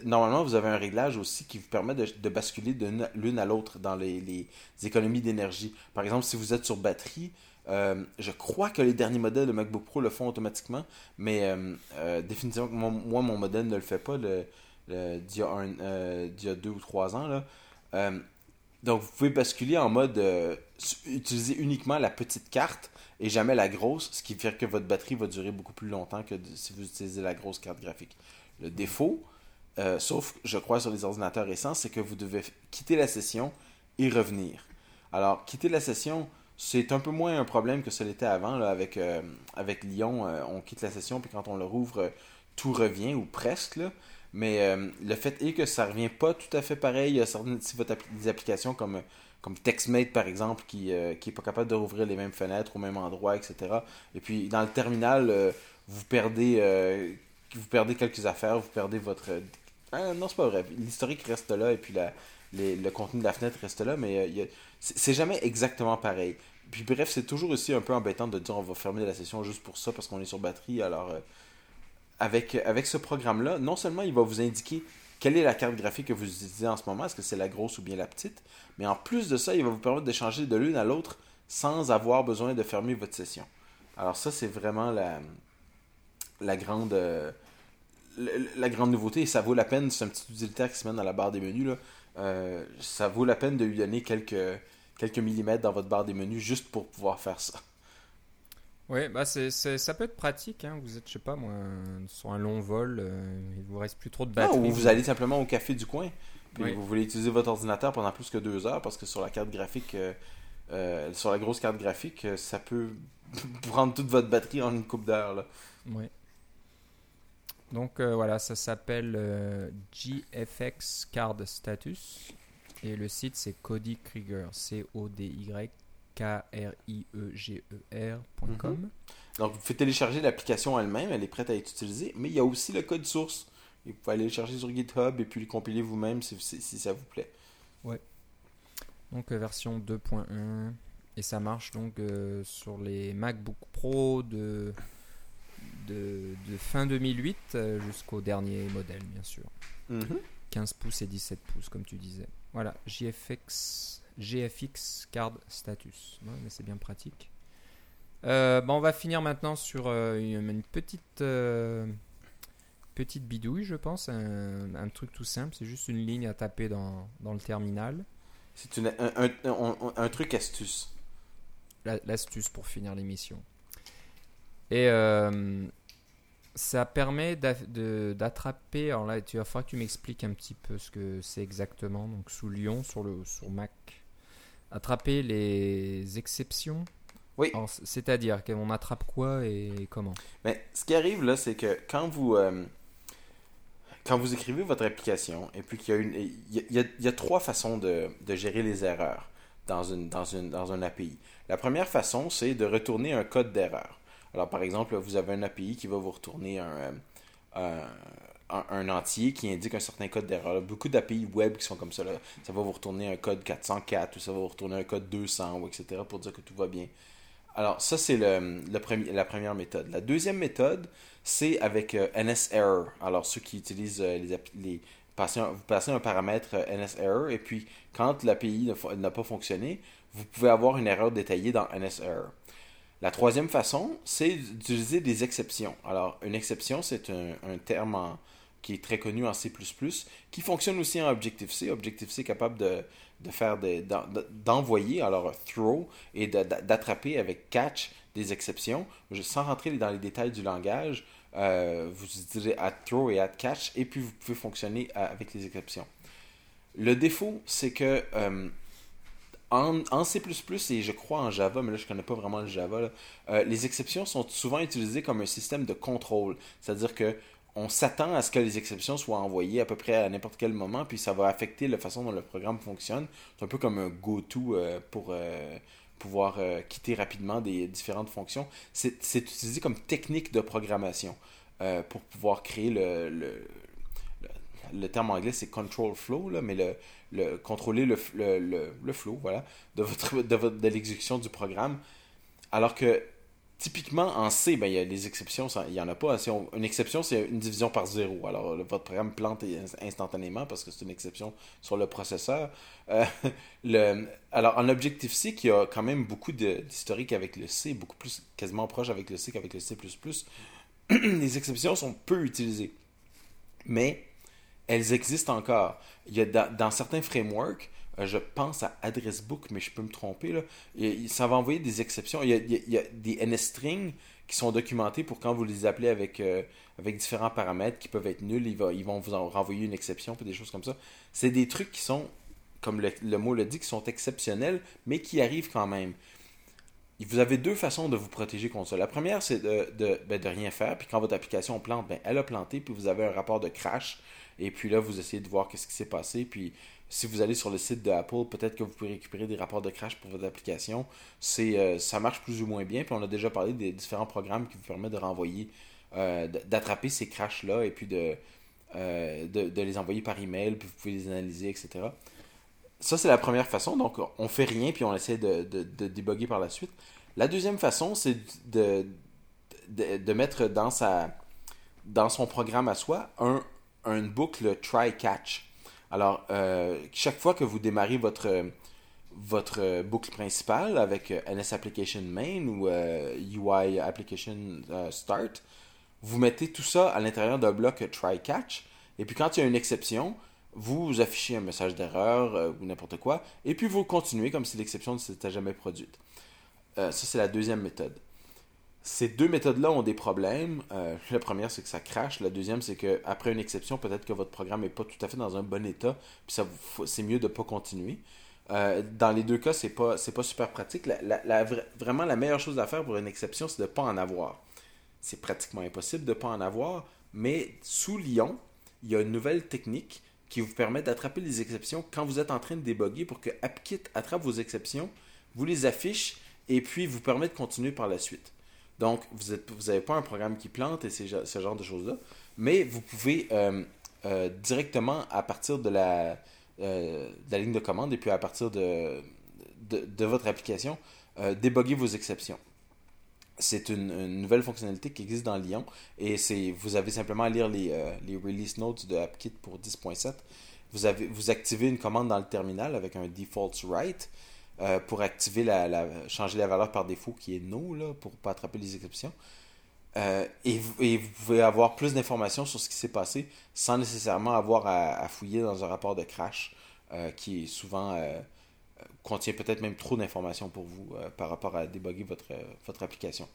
normalement vous avez un réglage aussi qui vous permet de, basculer de l'une- à l'autre dans les, économies d'énergie par exemple si vous êtes sur batterie euh, je crois que les derniers modèles de MacBook Pro le font automatiquement, mais euh, définitivement, moi, moi, mon modèle ne le fait pas le, d'il y, a y a deux ou trois ans. Donc, vous pouvez basculer en mode utiliser uniquement la petite carte et jamais la grosse, ce qui fait que votre batterie va durer beaucoup plus longtemps que si vous utilisez la grosse carte graphique. Le défaut, euh, sauf je crois sur les ordinateurs récents, c'est que vous devez quitter la session et revenir. Alors, quitter la session, c'est un peu moins un problème que ce l'était avant. Là, avec, euh, avec Lyon, euh, on quitte la session, puis quand on le rouvre, tout revient, ou presque. Mais le fait est que ça revient pas tout à fait pareil. Il y a certaines si votre des applications comme, comme TextMate, par exemple, qui n'est pas capable de rouvrir les mêmes fenêtres au même endroit, etc. Et puis, dans le terminal, euh, vous perdez... euh, vous perdez quelques affaires, vous perdez votre... Ah, non, c'est pas vrai. L'historique reste là, et puis la, le contenu de la fenêtre reste là, mais euh, a- c'est jamais exactement pareil. Puis bref, c'est toujours aussi un peu embêtant de dire on va fermer la session juste pour ça parce qu'on est sur batterie. Alors, euh, avec, avec ce programme-là, non seulement il va vous indiquer quelle est la carte graphique que vous utilisez en ce moment, est-ce que c'est la grosse ou bien la petite, mais en plus de ça, il va vous permettre de changer de l'une à l'autre sans avoir besoin de fermer votre session. Alors ça, c'est vraiment la, grande... euh, la, grande nouveauté, et ça vaut la peine, c'est un petit utilitaire qui se met dans la barre des menus. Euh, ça vaut la peine de lui donner quelques, quelques millimètres dans votre barre des menus juste pour pouvoir faire ça. Oui, bah c'est, ça peut être pratique. hein. Vous êtes, je sais pas moi, sur un long vol, euh, il vous reste plus trop de Non, batterie. ou vous allez simplement au café du coin, puis Oui. vous voulez utiliser votre ordinateur pendant plus que deux heures, parce que sur la carte graphique, euh, euh, sur la grosse carte graphique, euh, ça peut prendre toute votre batterie en une coupe d'heures. là. Ouais. Donc voilà, ça s'appelle GFX Card Status. Et le site c'est Cody Krieger, C-O-D-Y-K-R-I-E-G-E-R.com. Donc, vous pouvez télécharger l'application elle-même, elle est prête à être utilisée, mais il y a aussi le code source. Et vous pouvez aller le chercher sur GitHub et puis le compiler vous-même si, si, si ça vous plaît. Donc euh, version 2.1 et ça marche donc euh, sur les MacBook Pro de, de, de fin 2008 euh, jusqu'au dernier modèle bien sûr. Mhm. 15 pouces et 17 pouces comme tu disais. Voilà, JFX, GFX Card Status. Ouais, mais c'est bien pratique. Euh, bah, on va finir maintenant sur euh, une, petite, euh, petite bidouille, je pense. Un, un truc tout simple. C'est juste une ligne à taper dans, dans le terminal. C'est un, un- un- un truc astuce. La- L'astuce pour finir l'émission. Et euh, ça permet d'attraper. Alors là, tu vas falloir que tu m'expliques un petit peu ce que c'est exactement. Donc sous Lyon, sur, le, sur Mac. Attraper les exceptions. Oui. C'est-à-dire qu'on attrape quoi et comment? Mais ce qui arrive là, c'est que quand vous euh, quand vous écrivez votre application, et puis qu'il y a une, il y a, il y trois façons de, de gérer les erreurs dans une dans une dans un API. La première façon, c'est de retourner un code d'erreur. Alors par exemple, vous avez un API qui va vous retourner un euh, un, un- entier qui indique un certain code d'erreur. Beaucoup d'API web qui sont comme ça. Ça va vous retourner un code 404 ou ça va vous retourner un code 200 ou etc. pour dire que tout va bien. Alors, ça, c'est la première méthode. La deuxième méthode, c'est avec euh, NSError. Alors, ceux qui utilisent euh, les, les vous passez un paramètre euh, NSError et puis quand l'API n'a pas fonctionné, vous pouvez avoir une erreur détaillée dans NSError. La troisième façon, c'est d'utiliser des exceptions. Alors, une exception, c'est un, un terme en- qui est très connu en C++, qui fonctionne aussi en Objective-C. Objective-C est capable de, de faire d'envoyer, alors throw, et d'attraper avec catch des exceptions. Sans rentrer dans les détails du langage, euh, vous utilisez add throw et add catch, et puis vous pouvez fonctionner euh, avec les exceptions. Le défaut, c'est que euh, en, C++ et je crois en Java, mais là je connais pas vraiment le Java, les exceptions sont souvent utilisées comme un système de contrôle. C'est-à-dire que on s'attend à ce que les exceptions soient envoyées à peu près à n'importe quel moment, puis ça va affecter la façon dont le programme fonctionne. C'est un peu comme un go-to euh, pour euh, pouvoir euh, quitter rapidement des différentes fonctions. C'est utilisé comme technique de programmation pour pouvoir créer le, le, le, terme anglais c'est control flow, mais le, le contrôler le, flow voilà, de, de l'exécution du programme. Alors que typiquement en C, ben, il y a les exceptions, il n'y en a pas. Si on- une exception, c'est une division par zéro. Alors votre programme plante in- instantanément parce que c'est une exception sur le processeur. Euh, alors en Objective-C, qui a quand même beaucoup d'historique avec le C, beaucoup plus quasiment proche avec le C qu'avec le C++, les exceptions sont peu utilisées. Mais elles existent encore. Il y a dans, certains frameworks, je pense à AddressBook, mais je peux me tromper, là, ça va envoyer des exceptions. Il y a, il y a- des qui sont documentés pour quand vous les appelez avec, euh, avec différents paramètres qui peuvent être nuls, ils vont vous en renvoyer une exception, puis des choses comme ça. C'est des trucs qui sont, comme le, le mot le dit, qui sont exceptionnels, mais qui arrivent quand même. Vous avez deux façons de vous protéger contre ça. La première, c'est de, de, ben, rien faire, puis quand votre application plante, ben, elle a planté, puis vous avez un rapport de crash, et puis là, vous essayez de voir qu'est-ce qui s'est passé, puis si vous allez sur le site de Apple, peut-être que vous pouvez récupérer des rapports de crash pour votre application. Euh, ça marche plus ou moins bien, puis on a déjà parlé des différents programmes qui vous permettent de renvoyer, euh, d'attraper ces crashs-là, et puis de, euh, de, de les envoyer par email, puis vous pouvez les analyser, etc. Ça, c'est la première façon. Donc, on fait rien, puis on essaie de, de, débugger par la suite. La deuxième façon, c'est de, de, mettre dans, sa, dans son programme à soi un, une boucle try-catch. Alors, euh, chaque fois que vous démarrez votre, votre boucle principale avec NS Application Main ou euh, UI Application euh, Start, vous mettez tout ça à l'intérieur d'un bloc try-catch. Et puis, quand il y a une exception, vous affichez un message d'erreur euh, ou n'importe quoi, et puis vous continuez comme si l'exception ne s'était jamais produite. Euh, ça, c'est la deuxième méthode. Ces deux méthodes-là ont des problèmes. Euh, la première, c'est que ça crache. La deuxième, c'est que après une exception, peut-être que votre programme n'est pas tout à fait dans un bon état, puis c'est mieux de ne pas continuer. Dans les deux cas, c'est pas pas super pratique. Vraiment, la meilleure chose à faire pour une exception, c'est de ne pas en avoir. C'est pratiquement impossible de ne pas en avoir, mais sous Lyon, il y a une nouvelle technique qui vous permet d'attraper les exceptions quand vous êtes en train de débugger pour que AppKit attrape vos exceptions, vous les affiche et puis vous permet de continuer par la suite. Donc, vous n'avez vous pas un programme qui plante et ce genre de choses-là, mais vous pouvez euh, euh, directement à partir de la, euh, de la ligne de commande et puis à partir de, de, de votre application, déboguer vos exceptions. C'est une, nouvelle fonctionnalité qui existe dans Lyon et c'est vous avez simplement à lire les, euh, release notes de AppKit pour 10.7. Vous, avez, vous activez une commande dans le terminal avec un default write euh, pour activer la, changer la valeur par défaut qui est no pour pas attraper les exceptions. Euh, et, vous- pouvez avoir plus d'informations sur ce qui s'est passé sans nécessairement avoir à, fouiller dans un rapport de crash qui est souvent contient peut-être même trop d'informations pour vous euh, par rapport à déboguer votre, euh, votre application.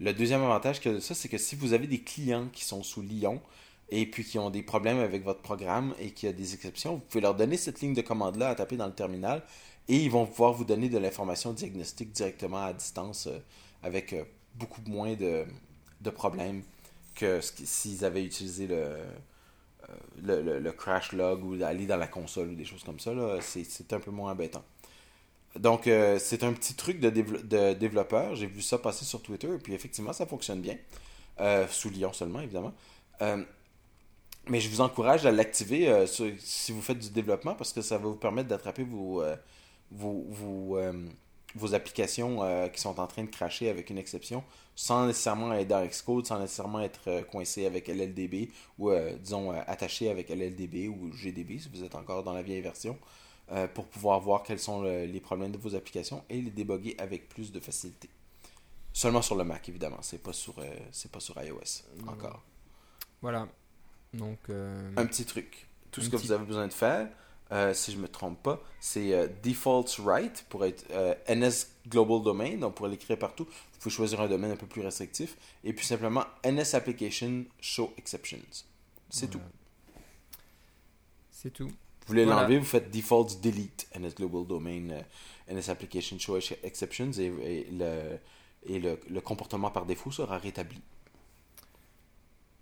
Le deuxième avantage que ça, c'est que si vous avez des clients qui sont sous Lyon et puis qui ont des problèmes avec votre programme et qui a des exceptions, vous pouvez leur donner cette ligne de commande-là à taper dans le terminal et ils vont pouvoir vous donner de l'information diagnostique directement à distance euh, avec beaucoup moins de, de problèmes que s'ils avaient utilisé le, le, le- crash log ou aller dans la console ou des choses comme ça. c'est un peu moins embêtant. Donc, euh, c'est un petit truc de, de développeur. J'ai vu ça passer sur Twitter et puis effectivement, ça fonctionne bien. Euh, sous Lyon seulement, évidemment. Euh, mais je vous encourage à l'activer si vous faites du développement parce que ça va vous permettre d'attraper vos, vos, vos, vos applications qui sont en train de cracher avec une exception sans nécessairement être dans Xcode, sans nécessairement être coincé avec LLDB ou, disons, attaché avec LLDB ou GDB si vous êtes encore dans la vieille version, euh, pour pouvoir voir quels sont le- les problèmes de vos applications et les déboguer avec plus de facilité. Seulement sur le Mac, évidemment, c'est pas sur, euh, c'est pas sur iOS encore. Voilà. Donc, euh, Un petit truc. Tout ce que vous avez besoin de faire, euh, si je me trompe pas, c'est default right pour être NS Global Domain, donc pour l'écrire partout. Vous pouvez choisir un domaine un peu plus restrictif. Et puis simplement NS Application Show Exceptions. C'est tout. C'est tout. Vous voulez Voilà. l'enlever, vous faites default delete NS Global Domain, euh, NS Application Show Ex- Exceptions et, et le, et le, le comportement par défaut sera rétabli.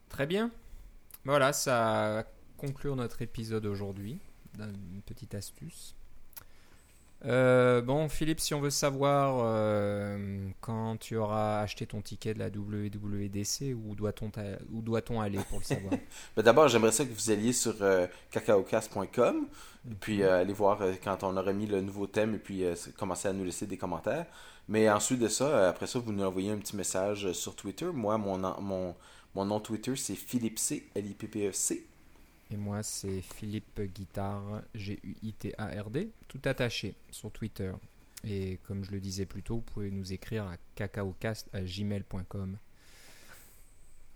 Très bien. Voilà, ça conclure notre épisode aujourd'hui. Une petite astuce. Euh, bon, Philippe, si on veut savoir euh, quand tu auras acheté ton ticket de la WWDC, où doit-on où doit-on aller pour le savoir? Ben, D'abord, j'aimerais ça que vous alliez sur euh, cacaocast.com puis euh, aller voir quand on aura mis le nouveau thème et puis commencer à nous laisser des commentaires. Mais ensuite de ça, après ça, vous nous envoyez un petit message sur Twitter. Moi, mon, mon nom Twitter, c'est Philippe C, L-I-P-P-E-C. Et moi, c'est Philippe Guitard, G-U-I-T-A-R-D, tout attaché sur Twitter. Et comme je le disais plus tôt, vous pouvez nous écrire à cacaocast.gmail.com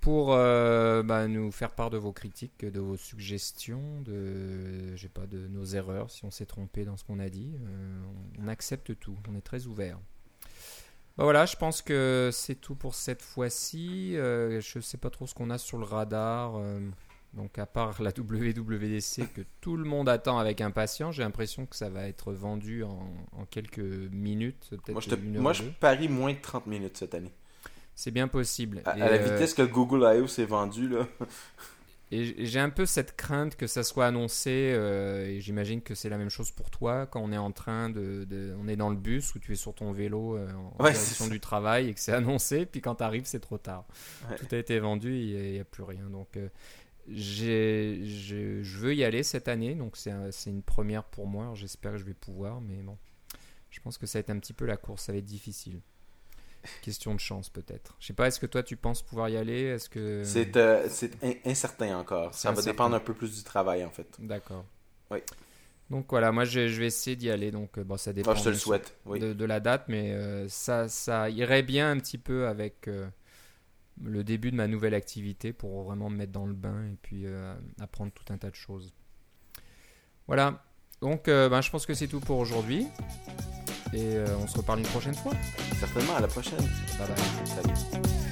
pour euh, bah, nous faire part de vos critiques, de vos suggestions, de, pas, de nos erreurs, si on s'est trompé dans ce qu'on a dit. Euh, on accepte tout, on est très ouvert. Bah voilà, je pense que c'est tout pour cette fois-ci. Euh, je sais pas trop ce qu'on a sur le radar. Donc à part la WWDC que tout le monde attend avec impatience, j'ai l'impression que ça va être vendu en, en quelques minutes, peut-être Moi, je, te- une heure moi, ou je deux. parie moins de 30 minutes cette année. C'est bien possible. À, à la euh, vitesse que Google I.O. s'est vendu, là. Et j'ai un peu cette crainte que ça soit annoncé, euh, et j'imagine que c'est la même chose pour toi, quand on est en train de, de- On est dans le bus ou tu es sur ton vélo euh, en Ouais, direction du travail et que c'est annoncé, puis quand tu arrives, c'est trop tard. Ouais. Tout a été vendu, il n'y a, plus rien. Donc je je veux y aller cette année, donc c'est un- c'est une première pour moi. J'espère que je vais pouvoir, mais bon. Je pense que ça va être un petit peu la course, ça va être difficile. Question de chance peut-être. Je sais pas, est-ce que toi tu penses pouvoir y aller? Est-ce que C'est euh, in- incertain encore. Ça va dépendre un peu plus du travail, en fait. D'accord. Oui. Donc voilà, moi je, je vais essayer d'y aller. Donc euh, bon, ça dépend je te le de- souhaite. Oui. de, de la date, mais euh, ça, ça irait bien un petit peu avec euh, le début de ma nouvelle activité pour vraiment me mettre dans le bain et puis euh, apprendre tout un tas de choses. Voilà. Donc euh, ben, je pense que c'est tout pour aujourd'hui. Et euh, on se reparle une prochaine fois. Certainement, à la prochaine. Bye bye. Salut.